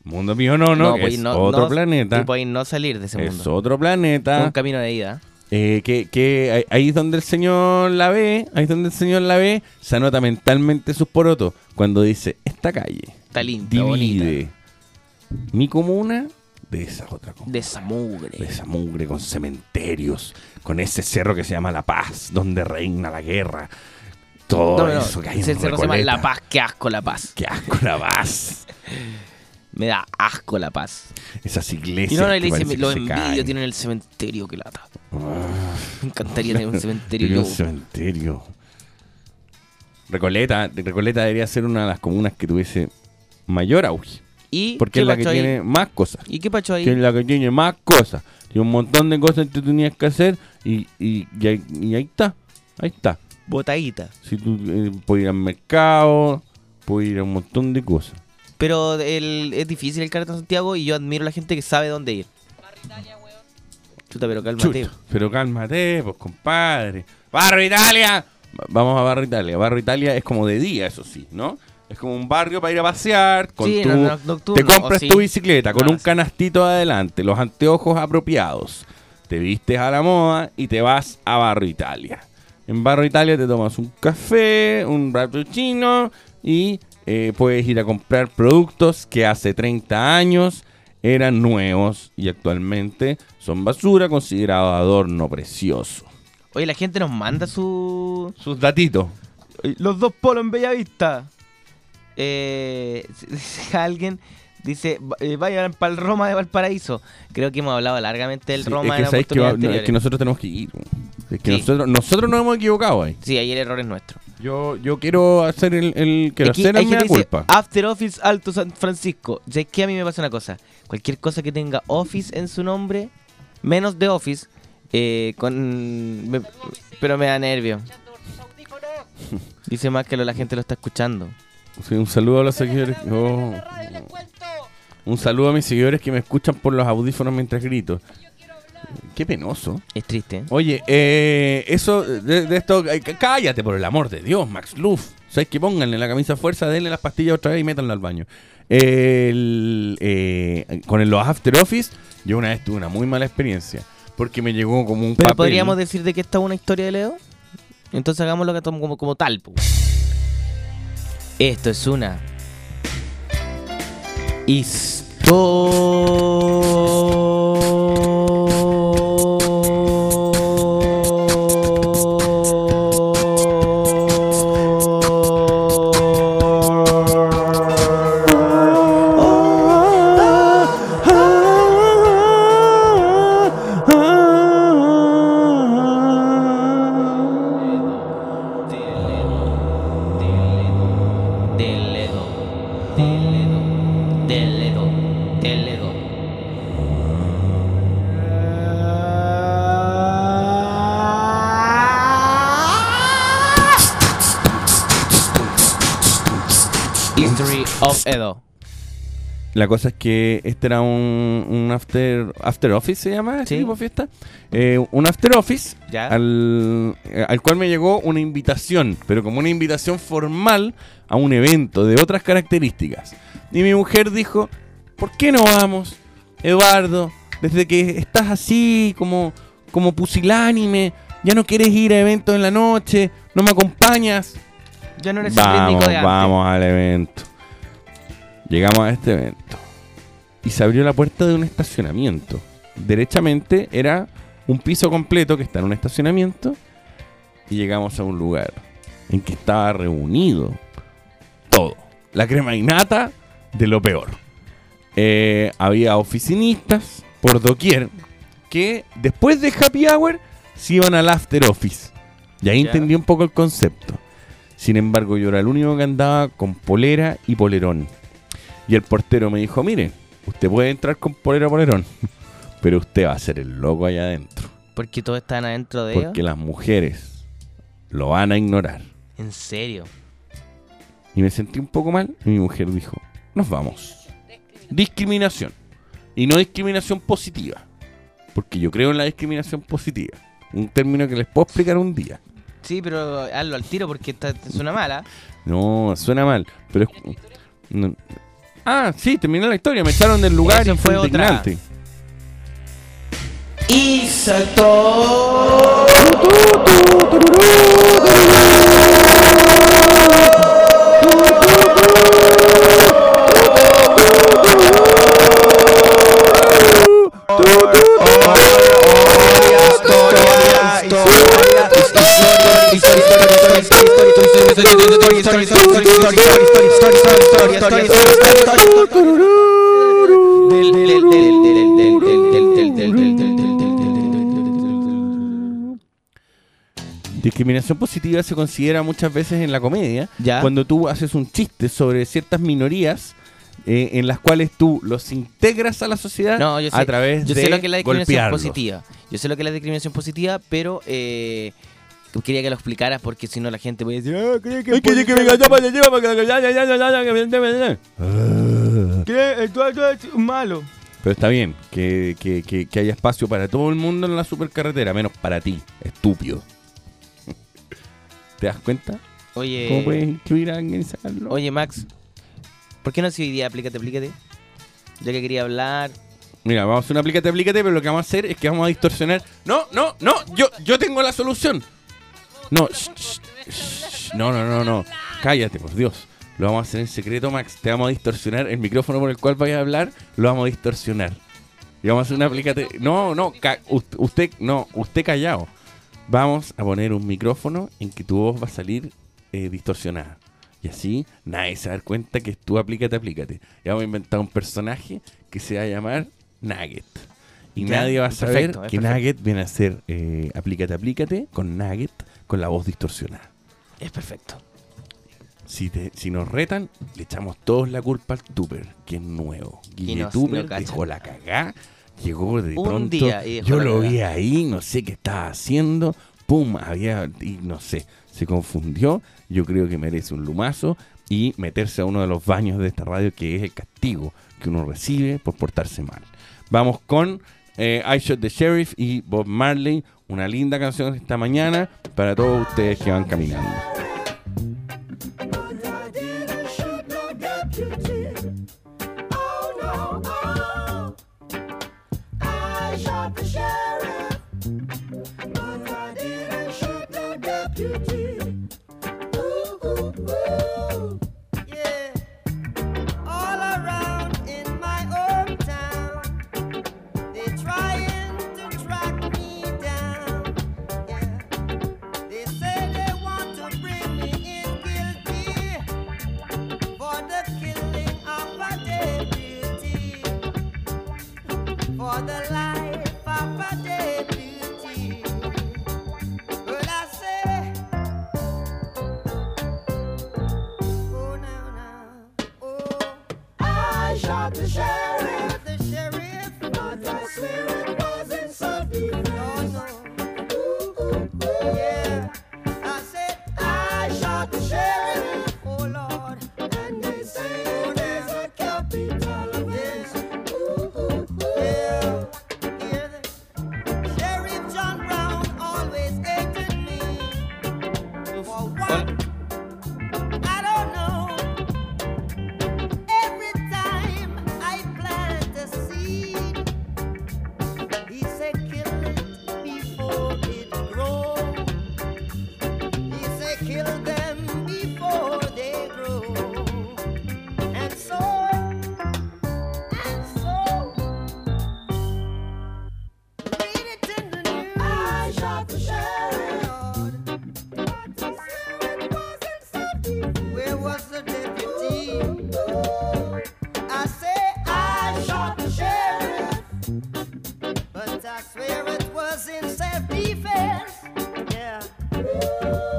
Mundo pionono, que pues, es no- otro no- planeta. Y podéis no salir de ese Es mundo. otro planeta. Un camino de ida. Eh, que, que ahí- es donde el señor la ve, ahí es donde el señor la ve, se anota mentalmente sus porotos cuando dice, esta calle Está limpia, divide mi comuna de esa otra comuna. De esa mugre. De esa mugre con cementerios, con ese cerro que se llama La Paz, donde reina la guerra. Todo No, no, eso que hay ese en cerro se llama Recoleta. La Paz, qué asco La Paz. Qué asco La Paz. Me da asco La Paz. Esas Y iglesias no, no, le dice, que los se envidio tienen el cementerio que lata. Ah. Me encantaría tener un cementerio Tiene yo. un cementerio. Recoleta, Recoleta debería ser una de las comunas que tuviese mayor auge. ¿Y Porque es la que ahí? tiene más cosas. ¿Y qué pacho ahí? Que es la que tiene más cosas. Tiene un montón de cosas que tú tenías que hacer y, y, y ahí, y ahí está. Ahí está. Botadita. Si tú eh, puedes ir al mercado, puedes ir a un montón de cosas. Pero el- es difícil el carrete en Santiago y yo admiro a la gente que sabe dónde ir. Chuta, pero cálmate. Chuta, pero cálmate, pues compadre. ¡Barrio Italia! Va- Vamos a Barrio Italia. Barrio Italia es como de día, eso sí, ¿no? Es como un barrio para ir a pasear. Con Sí, tu- no, no, nocturno, te compras sí. tu bicicleta con No, un canastito adelante, los anteojos apropiados. Te vistes a la moda y te vas a Barrio Italia. En Barrio Italia te tomas un café, un chino y eh, puedes ir a comprar productos que hace 30 años eran nuevos y actualmente son basura considerado adorno precioso. Oye, la gente nos manda su... Sus datitos. Los dos polos en Bellavista. Eh, alguien dice, "Va- eh, vayan para el Roma de Valparaíso. Creo que hemos hablado largamente del Sí, Roma es, en que que, va- oportunidades no, es que nosotros tenemos que ir. Es que Sí. nosotros, nosotros nos hemos equivocado ahí. Sí, ahí el error es nuestro. Yo, yo quiero hacer el, el quiero Aquí hacer hay el gente mea que dice, culpa. After Office Alto San Francisco. ¿Sabes qué? A mí me pasa una cosa. Cualquier cosa que tenga Office en su nombre, menos de Office, eh, con... me- pero me da nervio. Dice más que lo- la gente lo está escuchando. Sí, un saludo a los seguidores. oh. Un saludo a mis seguidores que me escuchan por los audífonos mientras grito. Qué penoso. Es triste. ¿eh? Oye, eh, eso de, de esto, eh, cállate por el amor de Dios, Max Luff. ¿Sabes que Pónganle la camisa a fuerza, denle las pastillas otra vez y métanla al baño. El, eh, con el- los After Office, yo una vez tuve una muy mala experiencia. Porque me llegó como un Pero papel. podríamos decir de que esta es una historia de Leo. Entonces hagámoslo que como, como, como tal. po. Esto es una del La cosa es que este era un, un after, after office, ¿se llama ese Sí. tipo de fiesta? Eh, un after office Ya. al, eh, al cual me llegó una invitación, pero como una invitación formal a un evento de otras características. Y mi mujer dijo, ¿por qué no vamos? Eduardo, desde que estás así como, como pusilánime, ya no quieres ir a eventos en la noche, no me acompañas. Ya no eres el Vamos, rítmico de vamos al evento. Llegamos a este evento. Y se abrió la puerta de un estacionamiento. Derechamente era un piso completo que está en un estacionamiento. Y llegamos a un lugar en que estaba reunido todo. La crema innata de lo peor. Eh, había oficinistas por doquier que después de happy hour se iban al after office. Y ahí entendí un poco el concepto. Sin embargo, yo era el único que andaba con polera y polerón. Y el portero me dijo, mire, usted puede entrar con polera polerón, pero usted va a ser el loco allá adentro. Porque todos están adentro de ellos. Porque las mujeres lo van a ignorar. En serio. Y me sentí un poco mal y mi mujer dijo, nos vamos. Discriminación. Y no discriminación positiva. Porque yo creo en la discriminación positiva. Un término que les puedo explicar un día. Sí, pero hazlo al tiro porque esta te suena mala. No, suena mal. Pero es... no. Ah, sí, terminé la historia. Me echaron del lugar Eso y fue fue otra. indignante. Y saltó. Discriminación positiva se considera muchas veces en la comedia Ya. cuando tú haces un chiste sobre ciertas minorías eh, en las cuales tú los integras a la sociedad No, yo sé, a través yo de sé lo que es la discriminación golpearlos. positiva. Yo sé lo que es la discriminación positiva, pero eh, quería que lo explicaras porque si no la gente puede decir, ah, cree que que- que me cayó para allá, para que- ya, ya, ya, ya, ya, Eduardo es un malo. Pero está bien que, que, que, que haya espacio para todo el mundo en la supercarretera, menos para ti, estúpido. ¿Te das cuenta? Oye, ¿Cómo puedes incluir a alguien y sacarlo? oye Max, ¿por qué no si hoy día aplícate, aplícate? Ya que quería hablar. Mira, vamos a hacer una aplícate, aplícate, pero lo que vamos a hacer es que vamos a distorsionar. No, no, no, yo, yo tengo la solución. No, shh, shh, shh, no, no, no, no. Cállate, por Dios. Lo vamos a hacer en secreto, Max. Te vamos a distorsionar. El micrófono por el cual vayas a hablar, lo vamos a distorsionar. Y vamos a hacer una aplícate. No, no, usted, no, usted callado. Vamos a poner un micrófono en que tu voz va a salir eh, distorsionada. Y así nadie se va a dar cuenta que es tu aplícate, aplícate. Y vamos a inventar un personaje que se va a llamar Nugget. Y Ya, nadie va a saber que perfecto. Nugget viene a ser eh, aplícate, aplícate con Nugget con la voz distorsionada. Es perfecto. Si, te- si nos retan, le echamos todos la culpa al Tupper, que es nuevo. Guille nos- Tupper no dejó la cagá, llegó de Un pronto. día y dejó yo la lo cagá. vi ahí, no sé qué estaba haciendo. Pum, había, y no sé, se confundió. Yo creo que merece un lumazo y meterse a uno de los baños de esta radio, que es el castigo que uno recibe por portarse mal. Vamos con eh, I Shot the Sheriff y Bob Marley, una linda canción esta mañana para todos ustedes que van caminando. I swear it was in self defense. Yeah.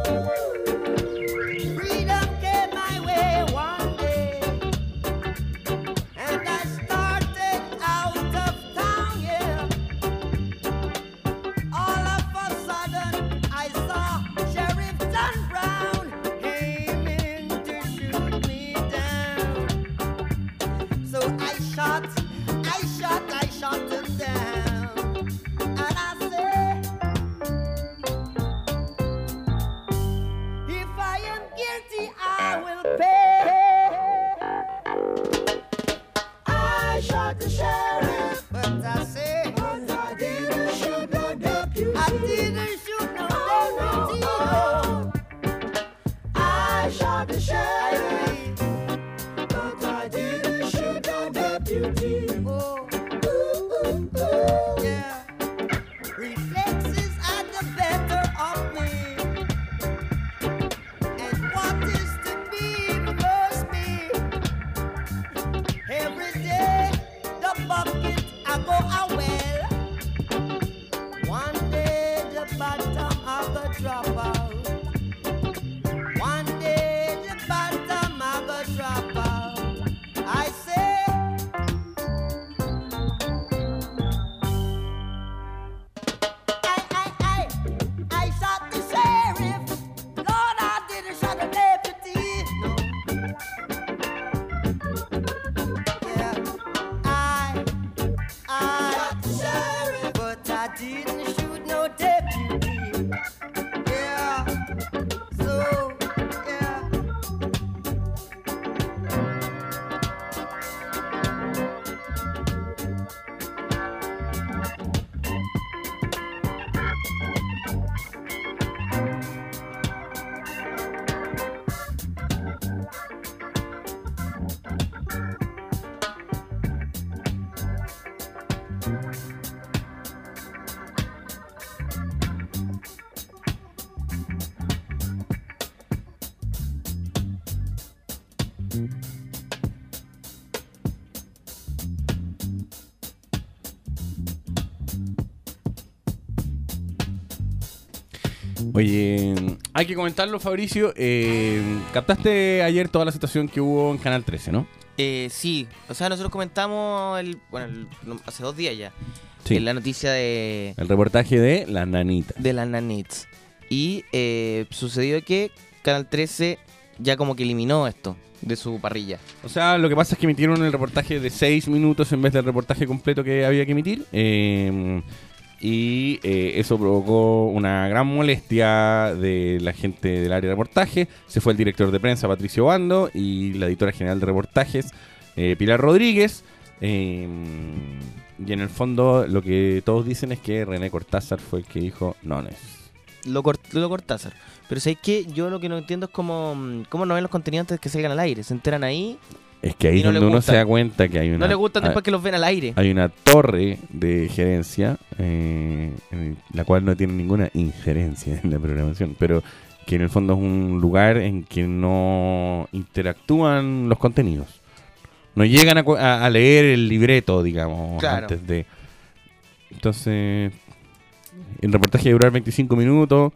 Oye, hay que comentarlo, Fabricio. eh, captaste ayer toda la situación que hubo en Canal 13, ¿no? Eh, sí, o sea, nosotros comentamos el, bueno, el- hace dos días ya Sí. eh, la noticia de, El reportaje de La Nanita. de las nanits. Y eh, sucedió que Canal 13 ya como que eliminó esto de su parrilla. O sea, lo que pasa es que emitieron el reportaje de 6 minutos en vez del reportaje completo que había que emitir. eh, y eh, eso provocó una gran molestia de la gente del área de reportaje. Se fue el director de prensa, Patricio Bando, y la editora general de reportajes, eh, Pilar Rodríguez. eh, y en el fondo lo que todos dicen es que René Cortázar fue el que dijo, no, no es. Lo, cort- Cortázar. Pero ¿sabes qué? Yo lo que no entiendo es cómo, mm, cómo no ven los contenidos antes que salgan al aire. Se enteran ahí. Es que ahí es no le donde uno se da cuenta que hay una... no les gustan hay- después que los ven al aire. Hay una torre de gerencia, eh, en la cual no tiene ninguna injerencia en la programación, pero que en el fondo es un lugar en que no interactúan los contenidos. No llegan a, a- a leer el libreto, digamos, Claro. antes de... Entonces, el reportaje de durar 25 minutos,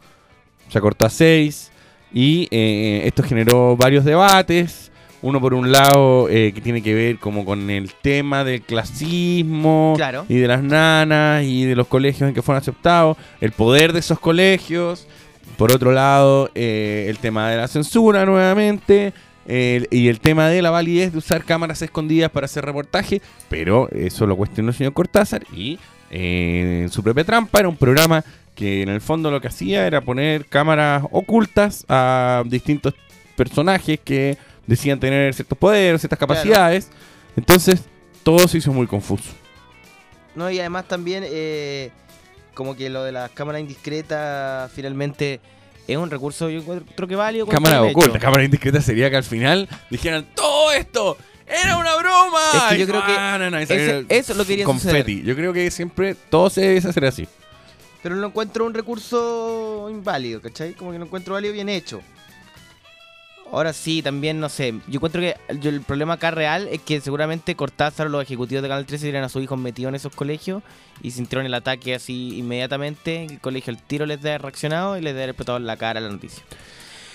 se acortó a 6 y eh, esto generó varios debates. Uno por un lado eh, que tiene que ver como con el tema del clasismo Claro. y de las nanas y de los colegios en que fueron aceptados, el poder de esos colegios. Por otro lado, eh, el tema de la censura nuevamente. el- y el tema de la validez de usar cámaras escondidas para hacer reportaje, pero eso lo cuestionó el señor Cortázar y eh, en su propia trampa era un programa que en el fondo lo que hacía era poner cámaras ocultas a distintos personajes que decían tener ciertos poderes, ciertas capacidades. Entonces, todo se hizo muy confuso. No, y además también, eh, como que lo de las cámaras indiscretas finalmente es un recurso, yo encuentro que válido. Cámara oculta, cámara indiscreta sería que al final dijeran todo esto era una broma. Es que yo creo que ah, no, no, ese- eso es lo que quería confeti. Yo creo que siempre todo se debe hacer así. Pero no encuentro un recurso inválido, ¿cachai? Como que no encuentro válido bien hecho. Ahora sí, también, no sé. Yo encuentro que yo- el problema acá real es que seguramente Cortázar o los ejecutivos de Canal 13 tienen a sus hijos metidos en esos colegios y sintieron el ataque así inmediatamente. El colegio el tiro les da reaccionado y les da explotado en la cara la noticia.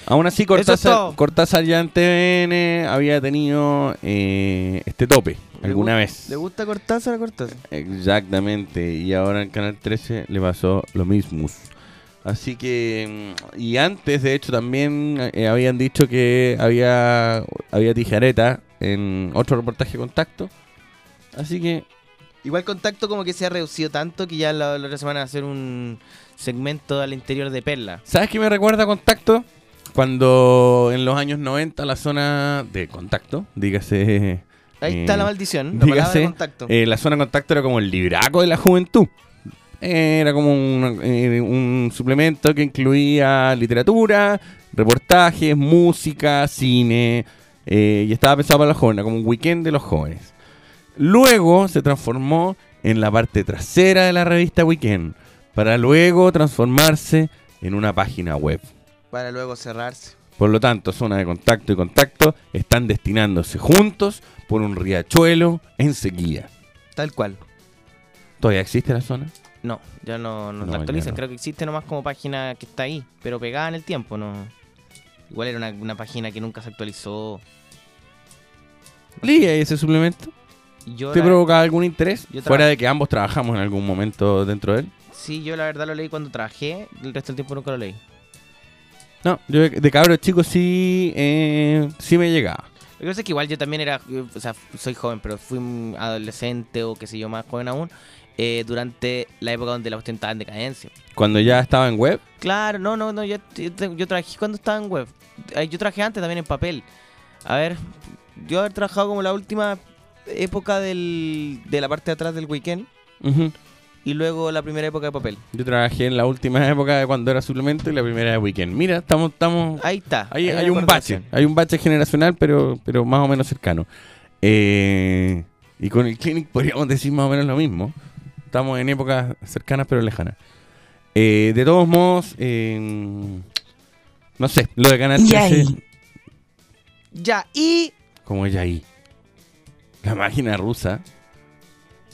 Aún así, es Cortázar. Cortázar ya en TVN había tenido eh, este tope alguna gu- vez. ¿Le gusta Cortázar a Cortázar? Exactamente, y ahora en Canal 13 le pasó lo mismo. Así que, mm, y antes de hecho también eh, habían dicho que había, había tijareta en otro reportaje de contacto. Así que, Igual contacto como que se ha reducido tanto que ya la, la otra semana va a hacer un segmento al interior de Perla. ¿sabes qué me recuerda a contacto? Cuando en los años 90 la zona de contacto, dígase... Ahí eh, está la maldición, la palabra dígase, contacto. eh, la zona de contacto era como el libraco de la juventud. Era como un, eh, un suplemento que incluía literatura, reportajes, música, cine, eh, y estaba pensado para los jóvenes, como un weekend de los jóvenes. Luego se transformó en la parte trasera de la revista Weekend, para luego transformarse en una página web. Para luego cerrarse. Por lo tanto, zona de contacto y contacto están destinándose juntos por un riachuelo en sequía. Tal cual. ¿Todavía existe la zona? No, ya no, no, No, la actualizan. no. Creo que existe nomás como página que está ahí, pero pegada en el tiempo, ¿no? Igual era una, una página que nunca se actualizó. ¿Leía ese suplemento? Yo ¿Te la- provocaba algún interés? Yo Fuera de que ambos trabajamos en algún momento dentro de él. Sí, yo la verdad lo leí cuando trabajé, el resto del tiempo nunca lo leí. No, yo de- de cabro chico sí, eh, sí me llegaba. Lo que pasa es que igual yo también era, eh, o sea, soy joven, pero fui un adolescente o qué sé yo, más joven aún, eh, durante la época donde la cuestión estaba en decadencia. Cuando ya estaba en web, Claro, no, no, no, yo, yo, yo trabajé cuando estaba en web. Yo trabajé antes también en papel. A ver, yo haber trabajado como la última época del, de la parte de atrás del weekend y luego la primera época de papel. yo trabajé en la última época de cuando era suplemento y la primera de weekend. Mira, estamos, estamos, Ahí está. hay, ahí hay un bache, hay un bache generacional, pero, pero más o menos cercano. Eh, y con el clinic podríamos decir más o menos lo mismo. Estamos en épocas cercanas pero lejanas. Eh, de todos modos, eh, no sé, lo de Canal 13, Ya, y como ella ahí. La máquina rusa.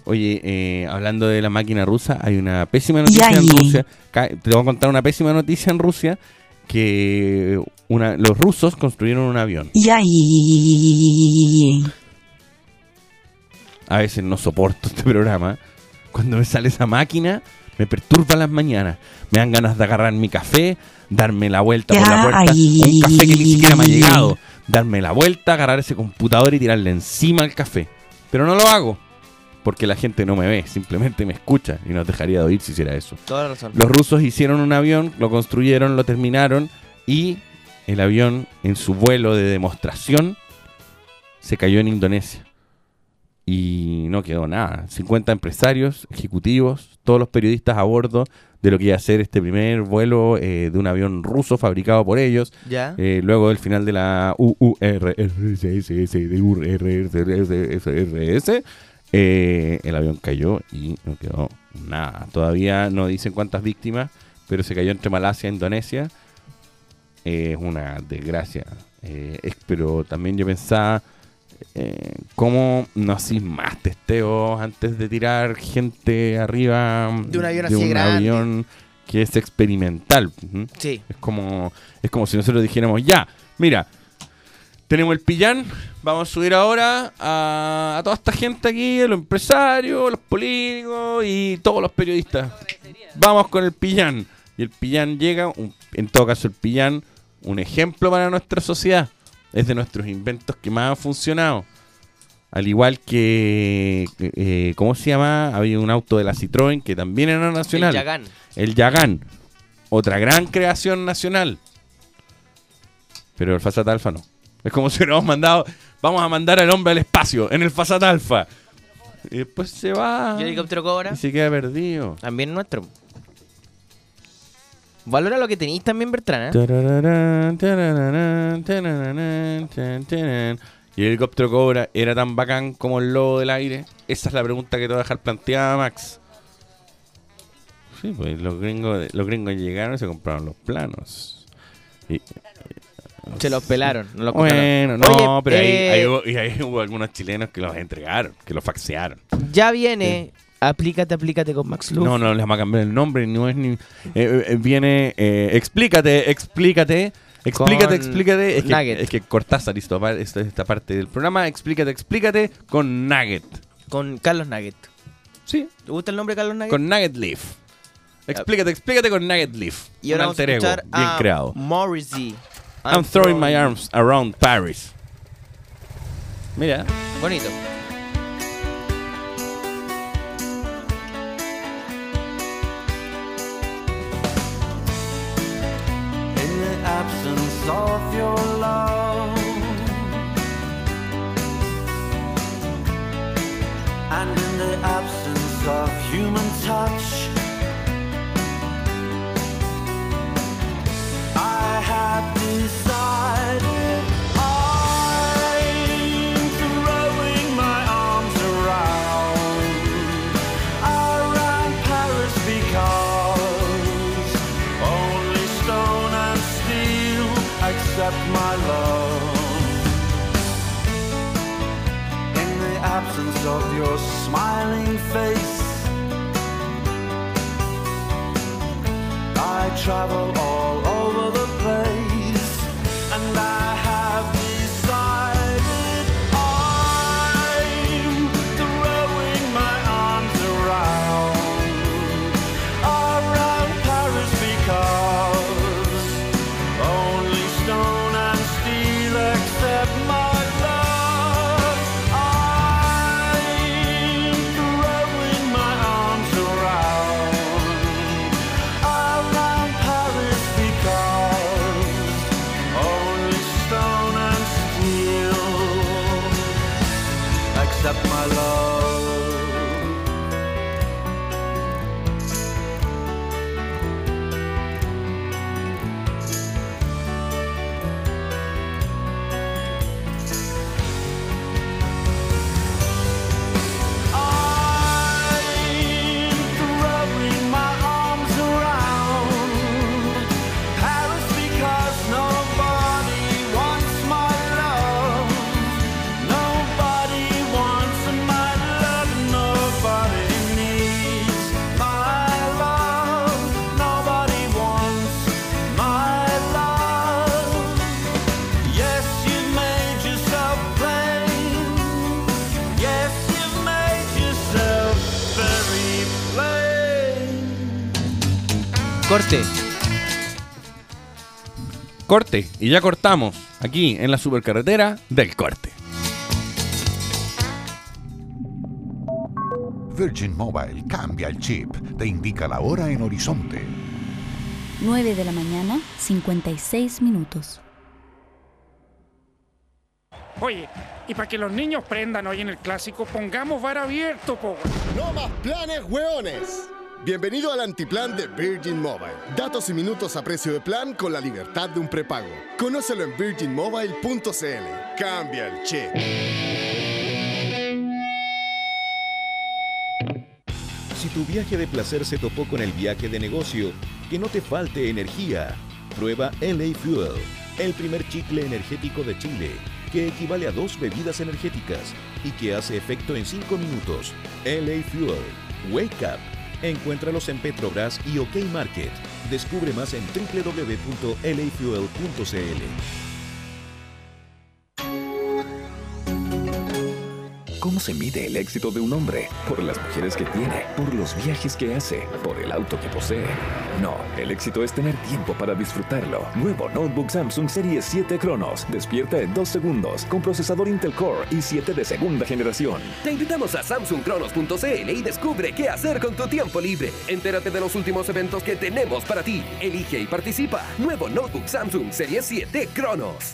Oye, eh, hablando de la máquina rusa, hay una pésima noticia en Rusia. Te voy a contar una pésima noticia en Rusia. Que una, los rusos construyeron un avión. A veces no soporto este programa. Cuando me sale esa máquina, me perturba las mañanas. Me dan ganas de agarrar mi café, darme la vuelta por la puerta. Un café que ni siquiera me ha llegado. Darme la vuelta, agarrar ese computador y tirarle encima al café. Pero no lo hago. Porque la gente no me ve, simplemente me escucha y nos dejaría de oír si hiciera eso. toda la razón. Los rusos hicieron un avión, lo construyeron, lo terminaron y el avión en su vuelo de demostración se cayó en Indonesia. Y no quedó nada. 50 empresarios, ejecutivos, todos los periodistas a bordo de lo que iba a ser este primer vuelo eh, de un avión ruso fabricado por ellos. Ya. Eh, luego del final de la UURSS, eh, el avión cayó y no quedó nada. Todavía no dicen cuántas víctimas, pero se cayó entre Malasia e Indonesia. Es una desgracia. Es- pero también yo pensaba, eh, ¿cómo no hacís más testeos antes de tirar gente arriba De un avión así grande. avión que es experimental? Sí. Es como, es como si nosotros dijéramos, ya, mira, tenemos el pillán, vamos a subir ahora a, a toda esta gente aquí, a los empresarios, los políticos y todos los periodistas. Vamos con el pillán. Y el pillán llega, un- en todo caso el pillán, un ejemplo para nuestra sociedad. Es de nuestros inventos que más han funcionado. Al igual que, eh, ¿cómo se llama? Había un auto de la Citroën que también era nacional. El Yagán. El Yagán. Otra gran creación nacional. Pero el Fasat Alfa no. Es como si hubiéramos mandado. Vamos a mandar al hombre al espacio en el Fasat Alfa. Y después se va. ¿Y el helicóptero cobra? Y se queda perdido. También nuestro. Valora lo que tenéis también, tarán. Y el helicóptero cobra era tan bacán como el lobo del aire. Esa es la pregunta que te voy a dejar planteada, Max. Sí, pues los gringos, los gringos llegaron y se compraron los planos. Y, Se los pelaron. No los Bueno, compraron. no, Oye, pero ahí, eh, ahí hubo, y ahí hubo algunos chilenos que los entregaron, que los faxearon. Ya viene. Aplícate, aplícate con Max Luz. No, no les vamos a cambiar el nombre, no es ni. eh, eh, viene. eh, explícate, explícate. Explícate, explícate. Es que, es que Cortázar hizo esta, esta parte del programa. Explícate, explícate con Nugget. Con Carlos Nugget. Sí. ¿Te gusta el nombre de Carlos Nugget? Con Nugget Leaf. Explícate, explícate con Nugget Leaf. y ahora Un vamos a ego, escuchar bien a creado. Morrissey. I'm throwing my arms around Paris. Mira. Bonito. Of your love. And in the absence of human touch I have decided of your smiling face, I travel all Corte. Y ya cortamos. Aquí en la supercarretera del corte. Virgin Mobile cambia el chip. Te indica la hora en horizonte. 9 de la mañana, 56 minutos. Oye, y para que los niños prendan hoy en el clásico, pongamos bar abierto, po. ¡No más planes, hueones! Bienvenido al antiplan de Virgin Mobile. Datos y minutos a precio de plan con la libertad de un prepago. Conócelo en virginmobile.cl. Cambia el chip. Si tu viaje de placer se topó con el viaje de negocio, que no te falte energía. Prueba LA Fuel, el primer chicle energético de Chile, que equivale a dos bebidas energéticas y que hace efecto en 5 minutos. LA Fuel, Wake Up. Encuéntralos en Petrobras y OK Market. Descubre más en www.lafuel.cl. ¿Cómo se mide el éxito de un hombre? Por las mujeres que tiene, por los viajes que hace, por el auto que posee. No, el éxito es tener tiempo para disfrutarlo. Nuevo Notebook Samsung Serie 7 Cronos. Despierta en 2 segundos con procesador Intel Core i7 de segunda generación. Te invitamos a samsungcronos.cl y descubre qué hacer con tu tiempo libre. Entérate de los últimos eventos que tenemos para ti. Elige y participa. Nuevo Notebook Samsung Serie 7 Cronos.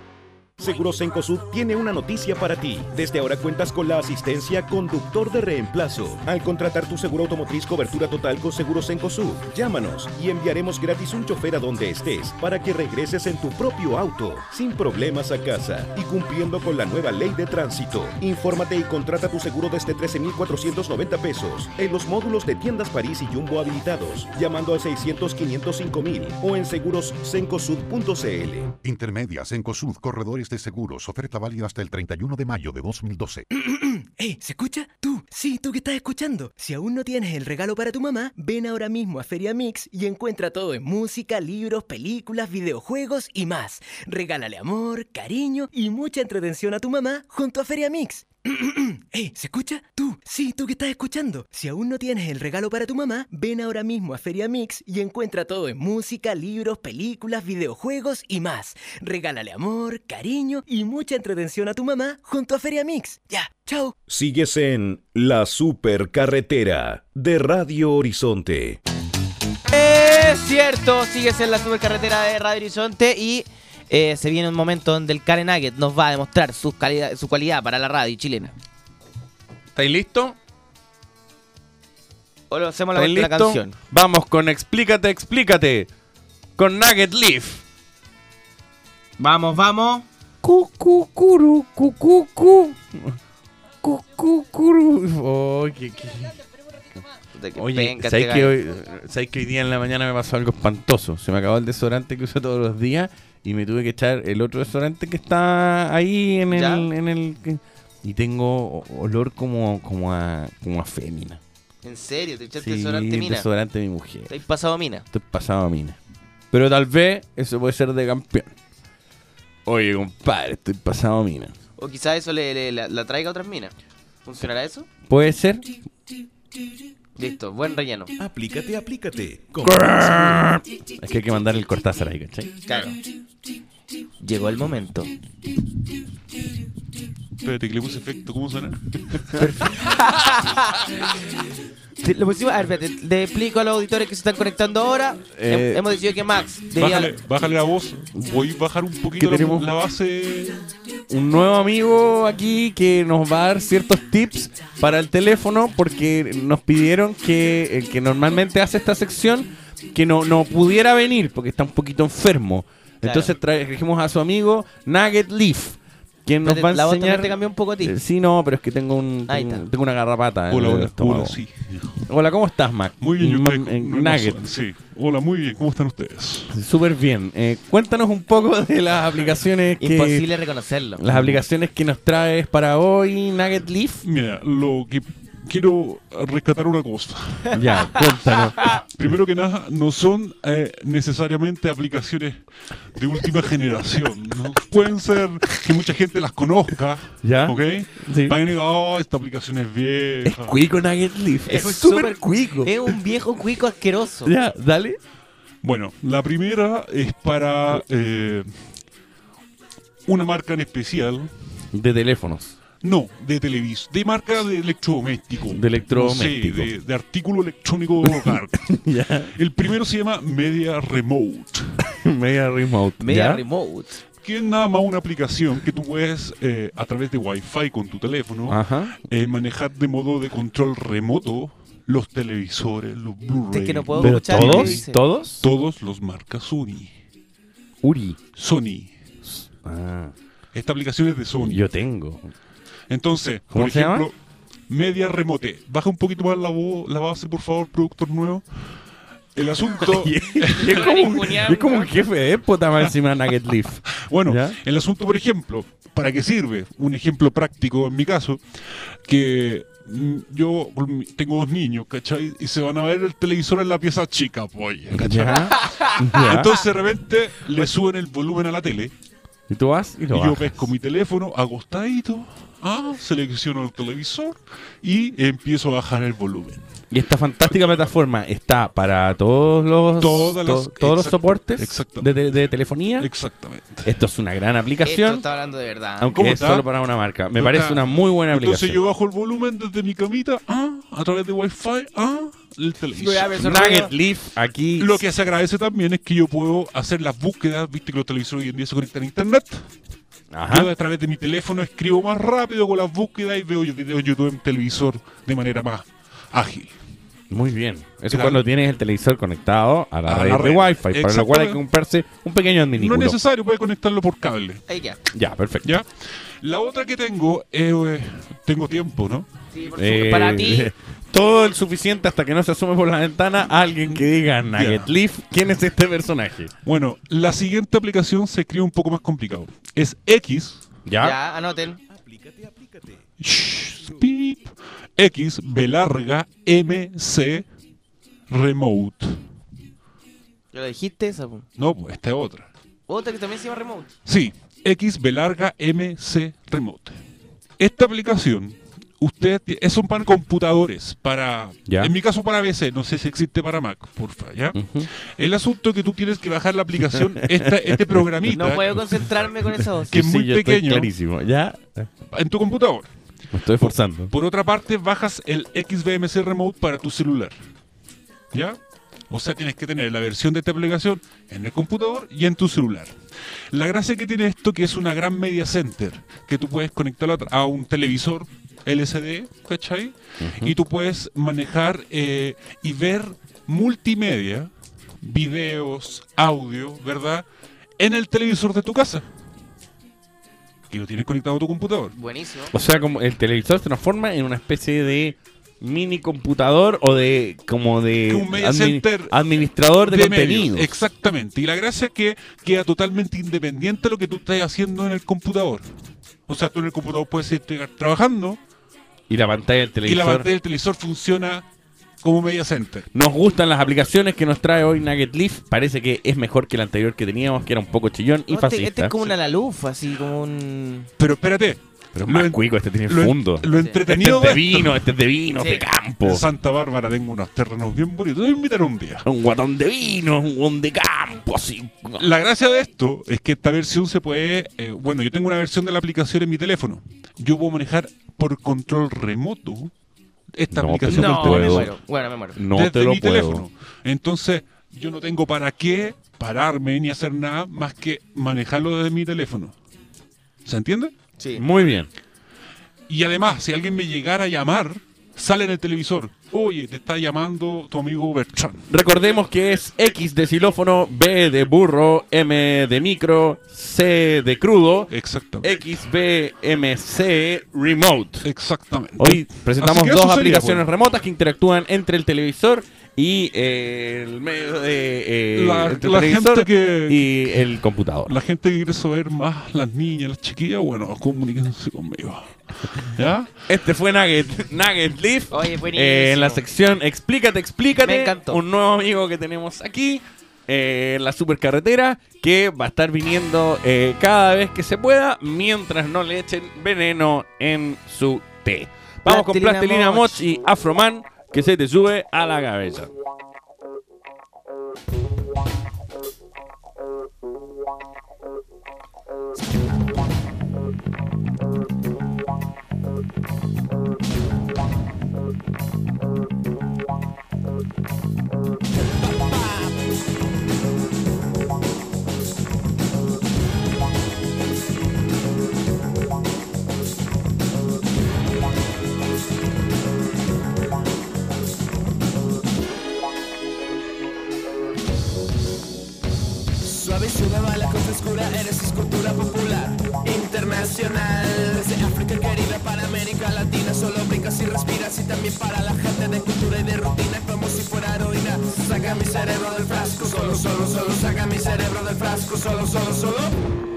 Seguros Cencosud tiene una noticia para ti. Desde ahora cuentas con la asistencia conductor de reemplazo. Al contratar tu seguro automotriz cobertura total con Seguros Cencosud, llámanos y enviaremos gratis un chofer a donde estés para que regreses en tu propio auto, sin problemas a casa y cumpliendo con la nueva ley de tránsito. Infórmate y contrata tu seguro desde 13,490 pesos en los módulos de tiendas París y Jumbo habilitados, llamando al 600 505 mil o en segurosencosud.cl. Intermedias en COSUD, corredores de seguros. Oferta válida hasta el 31 de mayo de 2012. ¡Eh! ¿Se escucha? Tú, sí, tú que estás escuchando. Si aún no tienes el regalo para tu mamá, ven ahora mismo a Feria Mix y encuentra todo en música, libros, películas, videojuegos y más. Regálale amor, cariño y mucha entretención a tu mamá junto a Feria Mix. ¡Eh! ¿Se escucha? Tú, sí, tú que estás escuchando. Si aún no tienes el regalo para tu mamá, ven ahora mismo a Feria Mix y encuentra todo en música, libros, películas, videojuegos y más. Regálale amor, cariño y mucha entretención a tu mamá junto a Feria Mix. Ya, chao. Sigues en La Supercarretera de Radio Horizonte. Es cierto, sigues en la supercarretera de Radio Horizonte y eh, se viene un momento donde el Karen Nugget nos va a demostrar su, calidad, su cualidad para la radio chilena. ¿Estáis listos? O lo hacemos la, ¿Estáis la canción. Vamos con Explícate, Explícate. Con Nugget Leaf. Vamos, vamos. Cucucuru, cucucu. Cucucuru. Oh, qué- qué- De que Oye, ¿sabes este que, hoy, ¿sabes que hoy día en la mañana me pasó algo espantoso? Se me acabó el desodorante que uso todos los días y me tuve que echar el otro desodorante que está ahí en el... En el y tengo olor como, como, a, como a fémina. ¿En serio? ¿Te echaste Sí, desodorante mina? desodorante de mi mujer. ¿Te has pasado mina? Estoy pasado a mina. Pero tal vez eso puede ser de campeón. Oye, compadre, estoy pasado a mina. O quizás eso le, le- la, la traiga a otras minas. ¿Funcionará eso? ¿Puede ser? Listo, buen relleno. Aplícate, aplícate. Es que hay que mandar el cortázar ahí, ¿cachai? Claro. Llegó el momento. Espérate, que le puse efecto. ¿Cómo suena? Te- Lo pusimos, a ver, espérate, le explico a los auditores que se están conectando ahora. Eh, Hem- Hemos decidido que Max debía- Bájale, bájale la voz. Voy a bajar un poquito ¿Qué la, tenemos? la base. un nuevo amigo aquí que nos va a dar ciertos tips para el teléfono porque nos pidieron que el que normalmente hace esta sección que no, no pudiera venir porque está un poquito enfermo. Entonces trajimos a su amigo Nugget Leaf, quien nos va a la voz enseñar... también te cambió un poco a ti. Eh, Sí, no, pero es que tengo un Ahí tengo, está. tengo una garrapata. en Hola, el hola, estómago. hola, sí. Hola, ¿cómo estás, Mac? Muy bien, ¿y Ma- usted? eh, No, no Nugget. Sí. Hola, muy bien. ¿Cómo están ustedes? Súper bien. Eh, cuéntanos un poco de las aplicaciones que... Imposible reconocerlo. Las aplicaciones que nos traes para hoy, Nugget Leaf. Mira, lo que quiero rescatar una cosa. Ya, cuéntanos. Primero que nada, no son eh, necesariamente aplicaciones de última generación. ¿no? Pueden ser que mucha gente las conozca. Ya. ¿Ok? Sí. Van a decir, oh, esta aplicación es vieja. Cuico Nugget Leaf. Es súper cuico. Es un viejo cuico asqueroso. Ya, dale. Bueno, la primera es para eh, una marca en especial. De teléfonos. No, de televisor, de marca de electrodoméstico. De electrodoméstico. No sé, de, de artículo electrónico de hogar. ya. El primero se llama Media Remote. Media Remote. Media ¿ya? remote. Que es nada más una aplicación que tú puedes, eh, a través de Wi-Fi con tu teléfono, Ajá. eh, manejar de modo de control remoto los televisores, los Blu-ray. Es que no puedo ¿Pero escuchar lo que todos? ¿Todos? Todos los marcas Sony. Uri. Sony. Ah, Esta aplicación es de Sony. yo tengo. Entonces, ¿Cómo por se llama? ejemplo, Media Remote. Baja un poquito más la, vo- la base, por favor, productor nuevo. El asunto. Y es, como un, es como un jefe de época más encima de Nugget Leaf. Bueno, ¿Ya? el asunto, por ejemplo, ¿para qué sirve? Un ejemplo práctico en mi caso, que mm, yo tengo dos niños, ¿cachai? Y se van a ver el televisor en la pieza chica, pues, ¿cachai? Ya. Ya. Entonces de repente le suben el volumen a la tele Y tú vas y yo bajas. pesco mi teléfono acostadito ah, selecciono el televisor y empiezo a bajar el volumen. Y esta fantástica plataforma está para todos los Todas las- to- todos los exacto, soportes de, de- de telefonía. Exactamente. Esto es una gran aplicación. Esto está hablando de verdad. Aunque ¿Cómo es está? solo para una marca. Me ¿No parece está? una muy buena Entonces aplicación. yo bajo el volumen desde mi camita, ah, a través de Wi-Fi, ah, el televisor. Nugget Leaf aquí. Lo que se agradece también es que yo puedo hacer las búsquedas, viste que los televisores hoy en día se conectan a internet. Ajá. Yo a través de mi teléfono escribo más rápido con las búsquedas y veo videos en YouTube en televisor de manera más ágil. Muy bien. Eso es Claro. cuando tienes el televisor conectado a la A red la de. Wi-Fi, para lo cual hay que comprarse un pequeño No adminículo. es necesario, puede conectarlo por cable. Ahí ya. Ya, perfecto. ¿Ya? La otra que tengo, eh, tengo tiempo, ¿no? Eh, Para ti. Todo el suficiente hasta que no se asume por la ventana alguien que diga Nugget Ya. Leaf. ¿Quién es este personaje? Bueno, la siguiente aplicación se escribe un poco más complicado. Es X. Ya, anoten. Shh, pip, X, B larga, M, C, remote. ¿Ya lo dijiste esa? po? No, pues esta es otra. Otra que también se llama Remote. Sí, X, B larga, M, C, remote. Esta aplicación, ustedes, ti- son para computadores, para, Ya. en mi caso para PC, no sé si existe para Mac, porfa, ¿ya? El asunto es que tú tienes que bajar la aplicación, esta, este programita, No puedo concentrarme con esa voz. que es Sí, muy yo estoy pequeño, clarísimo. Ya. en tu computador. Me estoy esforzando. Por otra parte, bajas el XBMC Remote para tu celular. ¿Ya? O sea, tienes que tener la versión de esta aplicación en el computador y en tu celular. La gracia que tiene esto que es una gran media center, que tú puedes conectarlo a un televisor LCD, ¿cachai? Y tú puedes manejar eh, y ver multimedia, videos, audio, ¿verdad? En el televisor de tu casa. Que lo tienes conectado a tu computador. Buenísimo. O sea, como el televisor se transforma en una especie de mini computador o de como de un media admi- center administrador de, contenidos. Exactamente. Y la gracia es que queda totalmente independiente de lo que tú estás haciendo en el computador. O sea, tú en el computador puedes estar trabajando Y la pantalla del y la televisor. pantalla del televisor funciona como media center. Nos gustan las aplicaciones que nos trae hoy Nugget Leaf. Parece que es mejor que el anterior que teníamos, que era un poco chillón y No, este, fascista. este es como una la luz, así como un. Pero espérate. Pero es Lo más en- cuico, este tiene lo en- fondo. lo entretenido Este es de vino, este es de vino, Sí. de campo. En Santa Bárbara tengo unos terrenos bien bonitos. Te voy a invitar un día. Un guatón de vino, un guatón de campo, así. La gracia de esto es que esta versión se puede. eh, bueno, yo tengo una versión de la aplicación en mi teléfono. Yo puedo manejar por control remoto esta No, aplicación No, me televisor. muero. Bueno, me muero. No desde te lo mi puedo. teléfono. Entonces, yo no tengo para qué pararme ni hacer nada más que manejarlo desde mi teléfono. ¿Se entiende? Sí. Muy bien. Y además, si alguien me llegara a llamar, sale en el televisor. Oye, te está llamando tu amigo Bertrand. Recordemos que es X de xilófono, B de burro, M de micro, C de crudo, Exactamente. XBMC Remote. Exactamente. Hoy presentamos dos sería, aplicaciones pues. remotas que interactúan entre el televisor y eh, el medio de eh, La- el la gente que- y el computador. La gente que quiere saber más, las niñas, las chiquillas, bueno, comuníquense conmigo. ¿Ya? Este fue Nugget, Nugget Leaf. Oye, buenísimo. Eh, en la sección Explícate, explícate. Me encantó. Un nuevo amigo que tenemos aquí eh, en la supercarretera que va a estar viniendo eh, cada vez que se pueda mientras no le echen veneno en su té. Vamos con Plastilina. Moch y Afroman que se te sube a la cabeza. Eres escultura popular internacional. Desde África, Caribe para América Latina, solo brincas y respiras y también para la gente de cultura y de rutina, como si fuera heroína. Saca mi cerebro del frasco, solo, solo, solo, saca mi cerebro del frasco, solo, solo, solo.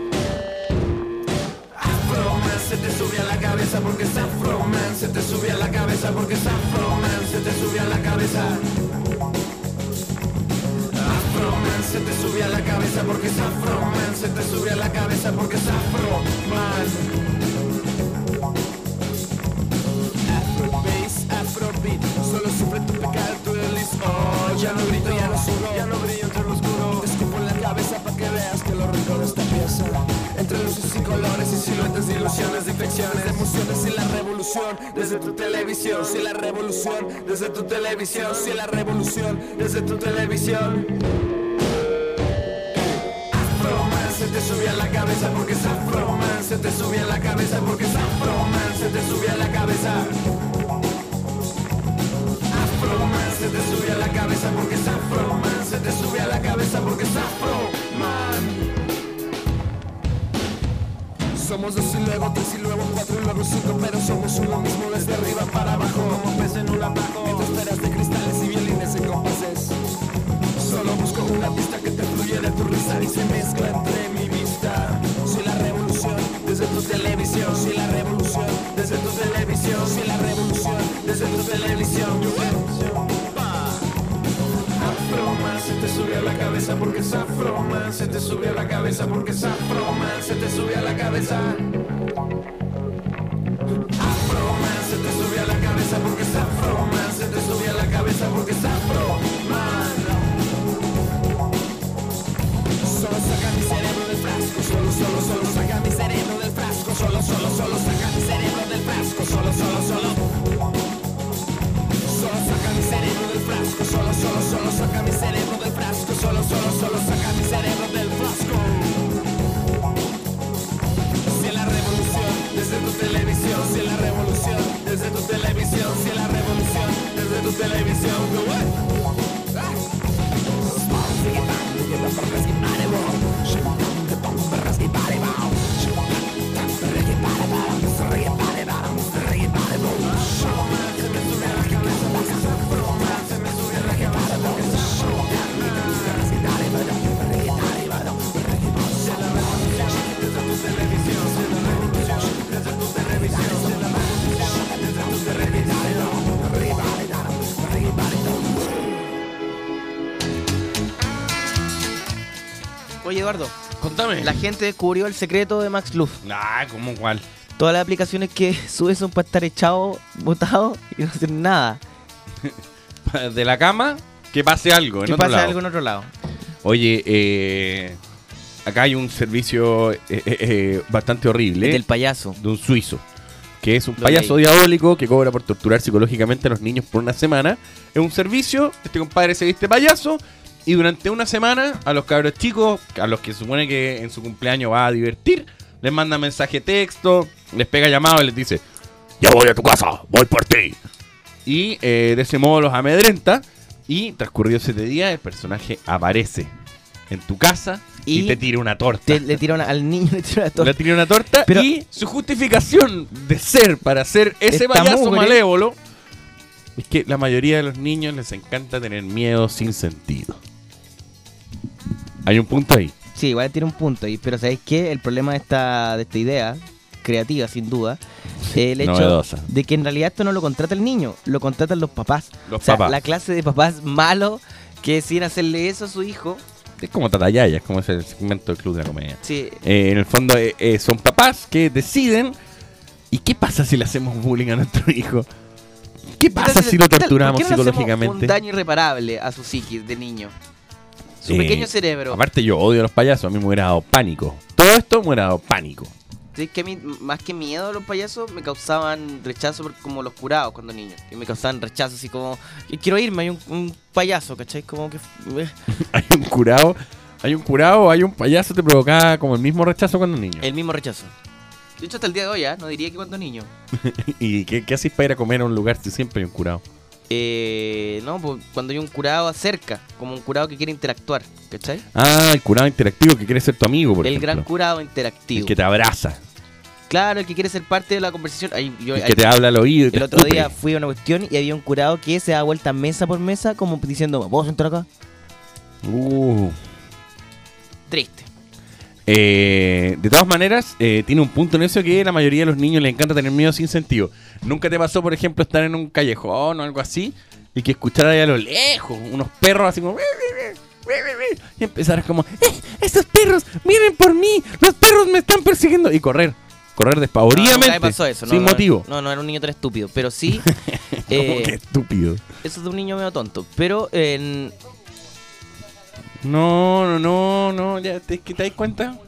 Se te sube a la cabeza porque es Afroman, se te sube a la cabeza porque es Afroman, se te sube a la cabeza. Afroman se te sube a la cabeza porque es Afroman se te sube a la cabeza porque es Afroman Afro bass, Afrobeat, solo sufre tu pecado, tu deliz Oh, ya no grito, ya no sufro Entre luces y colores y siluetas ilusiones, de infecciones, emociones y la revolución Desde tu televisión, si la revolución Desde tu televisión, si la revolución Desde tu televisión. Afroman se te subía a la cabeza porque es Afroman se te subía a la cabeza porque es Afroman se te subía a la cabeza. Afroman se te subía la cabeza porque es Afroman se te subía la cabeza porque es Afroman Somos dos y luego tres y luego cuatro y luego cinco Pero somos Contame. La gente descubrió el secreto de Max Luz. Ah, ¿cómo cuál? Todas las aplicaciones que subes son para estar echado, botado y no hacer nada. De la cama, que pase algo en Que otro pase lado. algo en otro lado. Oye, eh, acá hay un servicio eh, eh, bastante horrible. Del payaso. De un suizo. Que es un Lo payaso leí. diabólico que cobra por torturar psicológicamente a los niños por una semana. Es un servicio, este compadre se viste payaso. Y durante una semana a los cabros chicos, a los que supone que en su cumpleaños va a divertir, les manda mensaje texto, les pega llamado y les dice, ya voy a tu casa, voy por ti. Y eh, de ese modo los amedrenta. Y transcurrido siete días, el personaje aparece en tu casa y, Y te tira una torta. Te- le tira una- al niño le tira una torta. Le tira una torta Pero- y su justificación de ser para ser ese payaso mugre. malévolo es que la mayoría de los niños les encanta tener miedo sin sentido. Hay un punto ahí. Sí, igual tiene un punto. Y, pero ¿sabéis qué? El problema de esta, de esta idea, creativa sin duda, es el hecho Novedosa. de que en realidad esto no lo contrata el niño, lo contratan los papás. Los o sea, papás. la clase de papás malos que deciden hacerle eso a su hijo. Es como Tatayaya, es como ese segmento del Club de la Comedia. Sí. Eh, en el fondo eh, eh, son papás que deciden. ¿Y qué pasa si le hacemos bullying a nuestro hijo? ¿Qué pasa si lo torturamos ¿Por qué no psicológicamente? Un daño irreparable a su psiquis de niño. Su Eh, pequeño cerebro. Aparte, yo odio a los payasos, a mí me hubiera dado pánico. Todo esto me hubiera dado pánico. Sí, que a mí, más que miedo a los payasos, me causaban rechazo como los curados cuando niño. Que me causaban rechazo así como, "Que quiero irme, hay un, un payaso, ¿cachai? Como que... eh, hay un curado, hay un curado, hay un payaso, te provocaba como el mismo rechazo cuando niño. El mismo rechazo. De hecho, hasta el día de hoy, ¿ah? no diría que cuando niño. ¿Y qué, qué haces para ir a comer a un lugar si siempre hay un curado? Eh, no, pues, cuando hay un curado cerca, como un curado que quiere interactuar, ¿cachai? Ah, el curado interactivo que quiere ser tu amigo, por el ejemplo. gran curado interactivo. El que te abraza, Claro, el que quiere ser parte de la conversación. Ahí, yo- el que te habla al oído y El otro escupe. día fui a una cuestión y había un curado que se da vuelta mesa por mesa como diciendo, ¿puedo sentar acá? Uh. Triste. Eh, de todas maneras, eh, tiene un punto en eso que a la mayoría de los niños les encanta tener miedo sin sentido. ¿Nunca te pasó, por ejemplo, estar en un callejón o algo así y que escuchar ahí a lo lejos unos perros así como... Y empezar como... "Eh, ¡Esos perros! ¡Miren por mí! ¡Los perros me están persiguiendo! Y correr. correr despavoridamente. pasó eso, no, sin no, motivo. No, no era un niño tan estúpido, pero sí. ¿Cómo eh, que estúpido? Eso es de un niño medio tonto. Pero en. No, no, no, no, ya te, te das cuenta.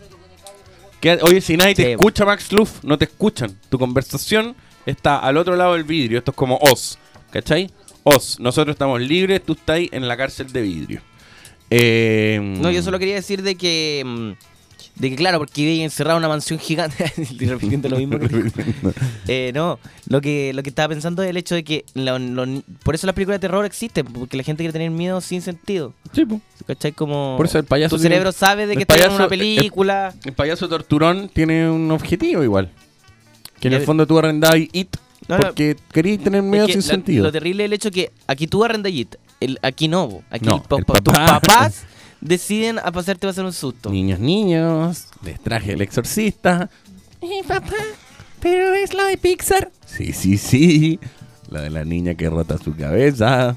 Que, oye, si nadie te escucha, Max Luff, no te escuchan. Tu conversación está al otro lado del vidrio. Esto es como Oz, ¿cachai? Oz, nosotros estamos libres, tú estás ahí en la cárcel de vidrio. Eh, No, yo solo quería decir de que. De que, claro, porque vive encerrado en una mansión gigante. y repitiendo lo mismo que. Eh, no, lo que, lo que estaba pensando es el hecho de que lo- por eso las películas de terror existen, porque la gente quiere tener miedo sin sentido. Sí, po. ¿Cachai? Como Por eso el payaso tu tiene- cerebro sabe de que está en una el- película. El, payaso torturón tiene un objetivo igual. Que en el fondo tú arrendabas It No, no. porque querías tener Es miedo que sin la- sentido. Lo terrible es el hecho que aquí tú arrendas el, aquí no, bo. aquí No, pa- pa- tus papá. papás deciden a pasarte va a ser un susto. Niños, niños, les traje el exorcista. papá, pero es la de Pixar. Sí, sí, sí. La de la niña que rota su cabeza.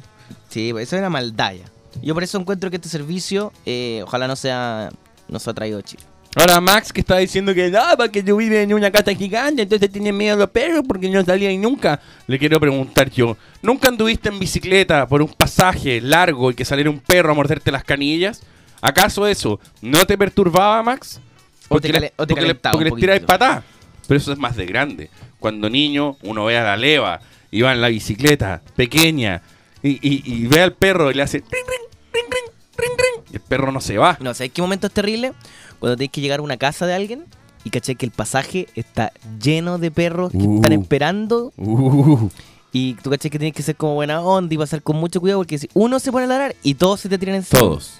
Sí, pues eso era maldad ya. Yo por eso encuentro que este servicio, eh, ojalá no sea, no sea traído a Chile. Ahora Max que está diciendo que no, porque yo vivo en una casa gigante, entonces tiene miedo a los perros porque no salía ahí nunca. Le quiero preguntar yo, ¿nunca anduviste en bicicleta por un pasaje largo y que saliera un perro a morderte las canillas? ¿Acaso eso no te perturbaba, Max? O te le- o te porque le, porque les tiráis patá. Pero eso es más de grande. Cuando niño uno ve a la leva y va en la bicicleta pequeña y, y- y ve al perro y le hace... "Ring, ring, ring, ring, ring, ring", y el perro no se va. No, ¿sabes qué momento es terrible? Cuando tenés que llegar a una casa de alguien y caché que el pasaje está lleno de perros que Uh. están esperando. Uh. Y tú caché que tienes que ser como buena onda y pasar con mucho cuidado porque si uno se pone a ladrar y todos se te tiran encima. Todos.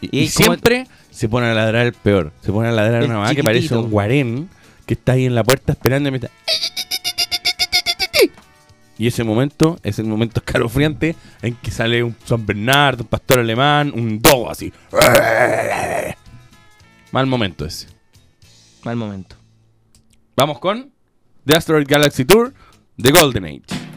Y, siempre se pone a ladrar el peor. Se pone a ladrar El una mamá que parece un guarén que está ahí en la puerta esperando y me está... Y ese momento es el momento escalofriante en que sale un San Bernardo, un pastor alemán, un dogo así. Mal momento ese. Mal momento. Vamos con The Asteroid Galaxy Tour, The Golden Age.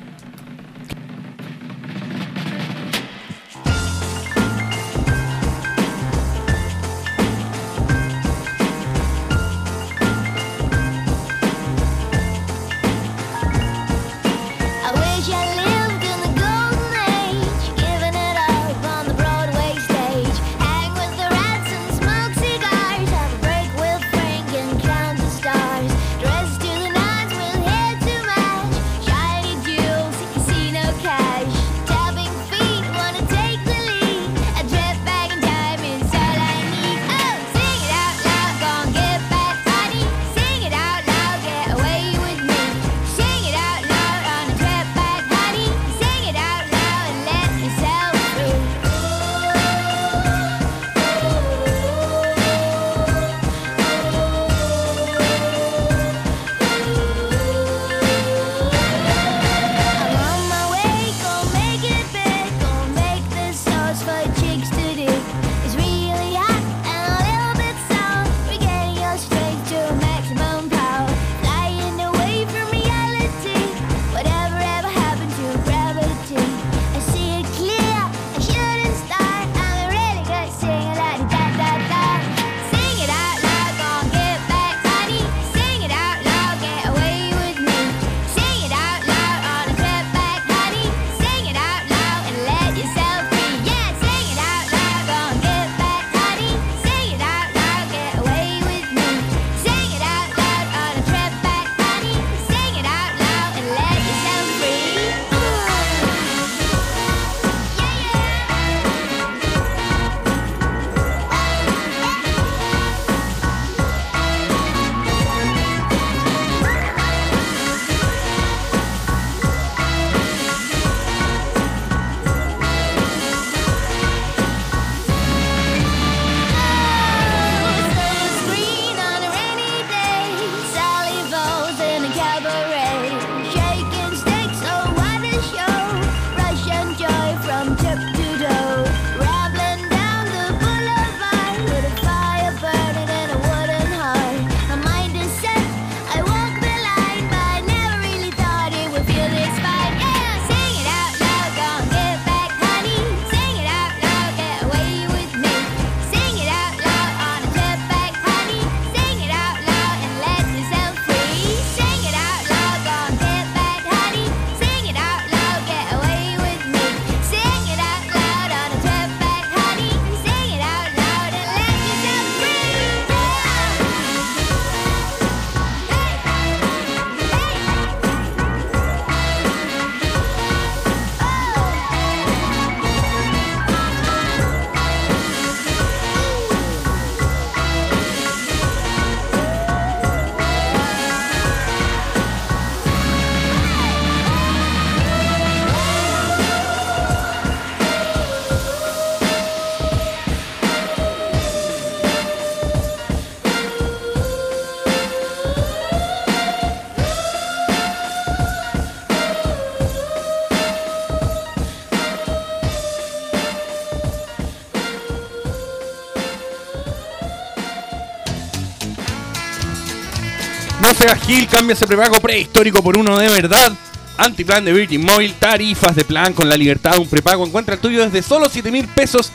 Seas Gil, cambia ese prepago prehistórico por uno de verdad. Antiplan de Virgin Mobile, tarifas de plan con la libertad de un prepago. Encuentra el tuyo desde solo 7 mil pesos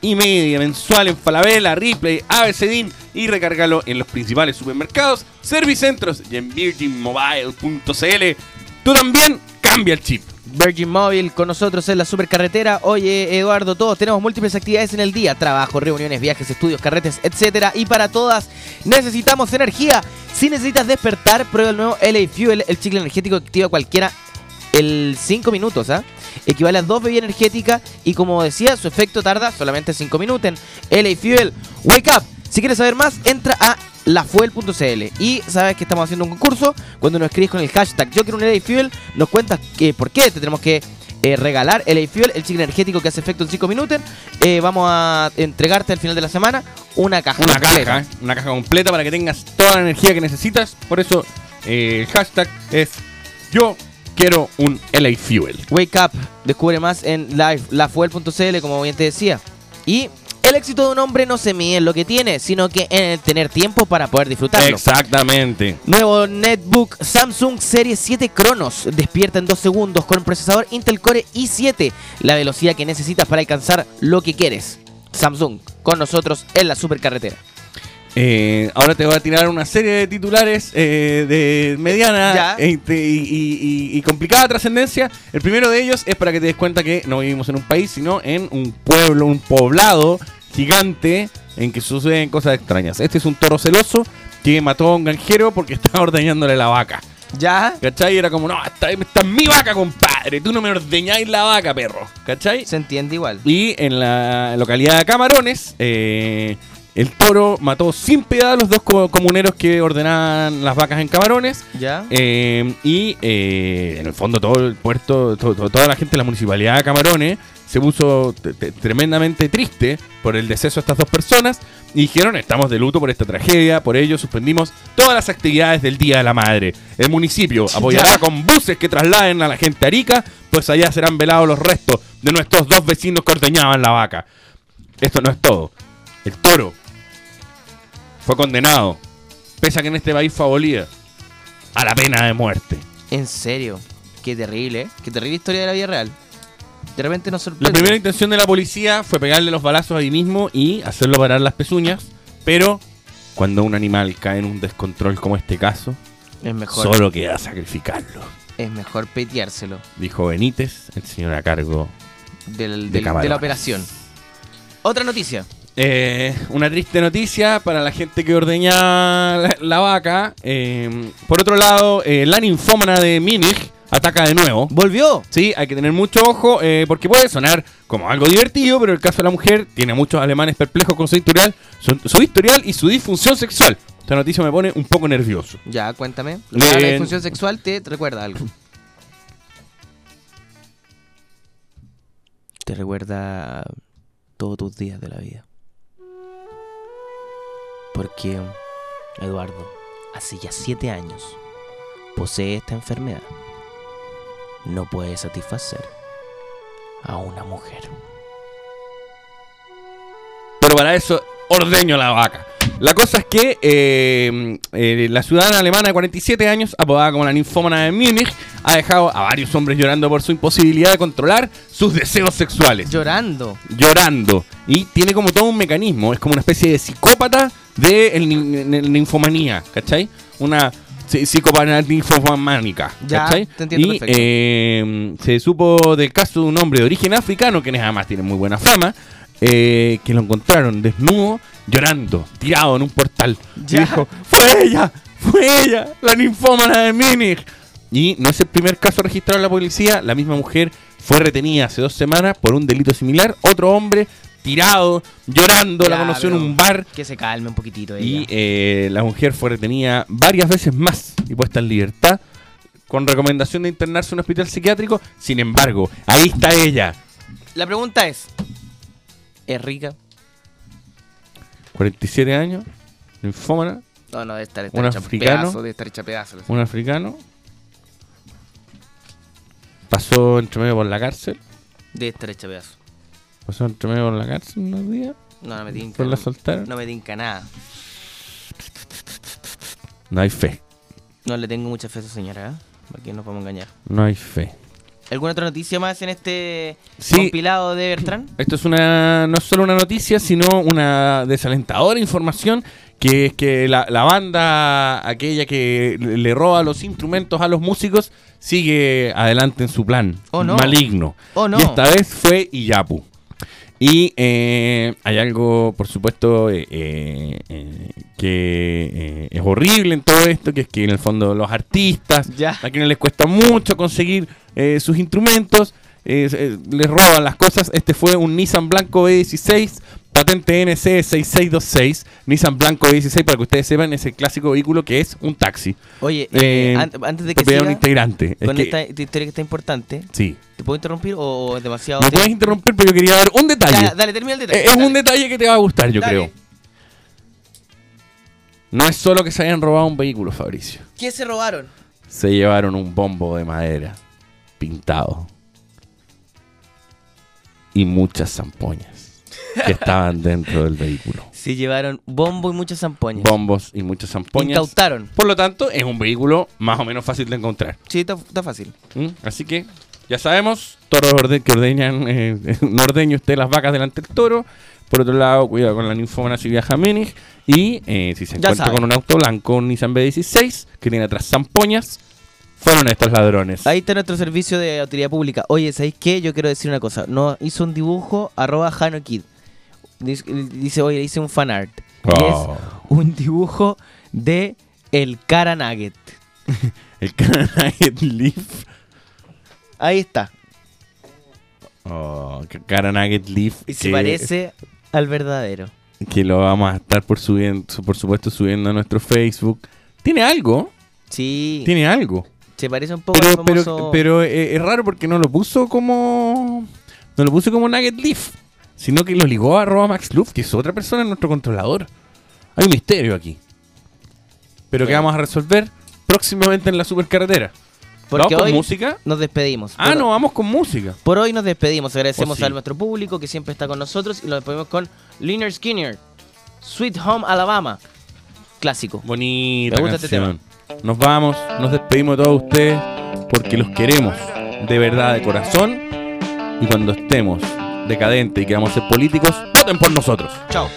y media mensual en Falabella, Ripley, ABCDIN y recárgalo en los principales supermercados, servicentros y en virginmobile.cl. Tú también cambia el chip. Virgin Mobile con nosotros en la supercarretera. Oye, Eduardo, todos tenemos múltiples actividades en el día: trabajo, reuniones, viajes, estudios, carretes, etcétera. Y para todas necesitamos energía. Si necesitas despertar, prueba el nuevo LA Fuel, el chicle energético que activa cualquiera el 5 minutos, ¿ah? Equivale a dos bebidas energéticas y como decía, su efecto tarda solamente 5 minutos LA Fuel. Wake up. Si quieres saber más, entra a lafuel.cl y sabes que estamos haciendo un concurso. Cuando nos escribes con el hashtag yo quiero un LA Fuel, nos cuentas que, por qué te tenemos que eh, regalar LA Fuel, el chicle energético que hace efecto en 5 minutos. Eh, vamos a entregarte al final de la semana una caja. Una completa. caja, ¿eh? una caja completa para que tengas toda la energía que necesitas. Por eso el hashtag es yo quiero un LA Fuel. Wake Up, descubre más en live, lafuel.cl, como bien te decía. Y el éxito de un hombre no se mide en lo que tiene, sino que en el tener tiempo para poder disfrutarlo. Exactamente. Nuevo netbook Samsung Serie 7 Cronos. Despierta en 2 segundos con procesador Intel Core i7. La velocidad que necesitas para alcanzar lo que quieres. Samsung, con nosotros en la supercarretera. Eh, ahora te voy a tirar una serie de titulares eh, de mediana e- y, y- y- y complicada trascendencia. El primero de ellos es para que te des cuenta que no vivimos en un país, sino en un pueblo, un poblado gigante en que suceden cosas extrañas. Este es un toro celoso que mató a un granjero porque estaba ordeñándole la vaca. ¿Ya? ¿Cachai? Era como, no, esta, esta es mi vaca, compadre. Tú no me ordeñáis la vaca, perro. ¿Cachai? Se entiende igual. Y en la localidad de Camarones, eh, el toro mató sin piedad a los dos co- comuneros que ordenaban las vacas en Camarones. ¿Ya? Eh, y eh, en el fondo todo el puerto, to- to- toda la gente de la municipalidad de Camarones se puso tremendamente triste por el deceso de estas dos personas y dijeron estamos de luto por esta tragedia, por ello suspendimos todas las actividades del Día de la Madre. El municipio apoyará Ya. con buses que trasladen a la gente a Arica, pues allá serán velados los restos de nuestros dos vecinos que ordeñaban la vaca. Esto no es todo. El toro fue condenado, pese a que en este país fue abolida, a la pena de muerte. En serio. Qué terrible, ¿eh? Qué terrible historia de la vida real. De repente nos La sorprende. primera intención de la policía fue pegarle los balazos ahí mismo y hacerlo parar las pezuñas, pero cuando un animal cae en un descontrol como este caso, Es mejor. solo queda sacrificarlo, Es mejor peteárselo dijo Benítez, el señor a cargo del- de del- de, Camarones. la operación. Otra noticia. Eh, una triste noticia para la gente que ordeña la, la vaca. Eh, por otro lado, eh, la ninfómana de Múnich ataca de nuevo. ¿Volvió? Sí, hay que tener mucho ojo eh, porque puede sonar como algo divertido, pero el caso de la mujer tiene a muchos alemanes perplejos con su historial, su, su historial y su disfunción sexual. Esta noticia me pone un poco nervioso. Ya, cuéntame. La disfunción sexual te recuerda algo. Te recuerda todos tus días de la vida. Porque Eduardo, hace ya siete años, posee esta enfermedad. No puede satisfacer a una mujer. Pero para eso ordeño la vaca. La cosa es que eh, eh, la ciudadana alemana de 47 años, apodada como la ninfómana de Múnich, ha dejado a varios hombres llorando por su imposibilidad de controlar sus deseos sexuales. Llorando. Llorando. Y tiene como todo un mecanismo. Es como una especie de psicópata de el nin- ninfomanía. ¿Cachai? Una ninfomaníaca. Ya, ¿Cachai? te entiendo y perfecto. eh, se supo del caso de un hombre de origen africano, que además tiene muy buena fama, eh, que lo encontraron desnudo, llorando, tirado en un portal. Ya. Y dijo, fue ella, fue ella, la ninfómana de Múnich. Y no es el primer caso registrado en la policía, la misma mujer fue retenida hace dos semanas por un delito similar, otro hombre tirado, llorando, la conoció en un bar. Que se calme un poquitito ella. Y eh, la mujer fue retenida varias veces más y puesta en libertad con recomendación de internarse en un hospital psiquiátrico. Sin embargo, ahí está ella, La pregunta es: ¿es rica? 47 años, linfómana, No, no, debe estar, Un hecha africano. pedazo, debe estar hecha pedazo. un africano. Pasó entre medio por la cárcel. Debe estar hecha pedazo. Pasó entre medio por la cárcel unos días. No, no me tinca. Pues la soltaron. No me tinca nada. No hay fe. No le tengo mucha fe a esa señora, ¿eh? ¿Para qué nos a engañar? No hay fe. ¿Alguna otra noticia más en este Sí. compilado de Bertrand? Esto es una no es solo una noticia, sino una desalentadora información que es que la, la banda aquella que le le roba los instrumentos a los músicos sigue adelante en su plan Oh, no. maligno. Oh, no. Y esta vez fue Iyapu. Y eh, hay algo, por supuesto, eh, eh, que es horrible en todo esto, que es que en el fondo los artistas, a quienes les cuesta mucho conseguir sus instrumentos, les roban las cosas. Este fue un Nissan Blanco B16, patente NC 6626, Nissan Blanco B16, para que ustedes sepan, es el clásico vehículo que es un taxi. Oye, Eh, eh, an- antes de que siga un integrante. Es con que- esta, historia que está importante, Sí. ¿te puedo interrumpir o, es demasiado? Me de- puedes interrumpir, pero yo quería dar un detalle. Ya, dale, termina el detalle. Eh, Es un detalle que te va a gustar, yo Dale. creo. No es solo que se hayan robado un vehículo, Fabricio. ¿Qué se robaron? Se llevaron un bombo de madera pintado. Y muchas zampoñas que estaban dentro del vehículo. Se llevaron bombo y muchas zampoñas. Bombos y muchas zampoñas. Incautaron. Por lo tanto, es un vehículo más o menos fácil de encontrar. Sí, está, está fácil. ¿Mm? Así que, ya sabemos, toros que ordeñan, eh, no ordeñe usted las vacas delante del toro. Por otro lado, cuidado con la ninfómana si viaja a Múnich. Y eh, si se Ya encuentra sabe. con un auto blanco, un Nissan B16, que tiene atrás zampoñas, fueron estos ladrones. Ahí está nuestro servicio de utilidad pública. Oye, ¿sabéis qué? Yo quiero decir una cosa. Nos hizo un dibujo, arroba HanoKid. Dice, oye, hice un fanart. Y Oh. es un dibujo de el cara nugget. el cara nugget Leaf. Ahí está. Oh, cara Nugget Leaf. Y se parece al verdadero. Que lo vamos a estar por, subiendo, por supuesto subiendo a nuestro Facebook. ¿Tiene algo? Sí. Tiene algo. Se parece un poco Pero, al pero, famoso... pero eh, es raro porque no lo puso como. No lo puso como Nugget Leaf. Sino que lo ligó a arroba Max Luff, que es otra persona en nuestro controlador. Hay un misterio aquí. Pero que vamos a resolver próximamente en la supercarretera. Porque ¿Vamos con hoy música? nos despedimos. Ah, Por- no, vamos con música. Por hoy nos despedimos. Agradecemos Oh, sí. a nuestro público que siempre está con nosotros y lo despedimos con Liner Skinner, Sweet Home Alabama. Clásico. Bonita Me gusta este. Nos vamos, nos despedimos de todos ustedes porque los queremos de verdad, de corazón. Y cuando estemos decadentes y queramos ser políticos, voten por nosotros. Chao.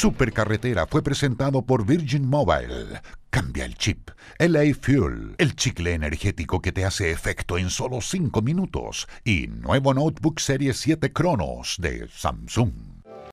Supercarretera fue presentado por Virgin Mobile. Cambia el chip. LA Fuel, el chicle energético que te hace efecto en solo 5 minutos. Y nuevo notebook Serie 7 Cronos de Samsung.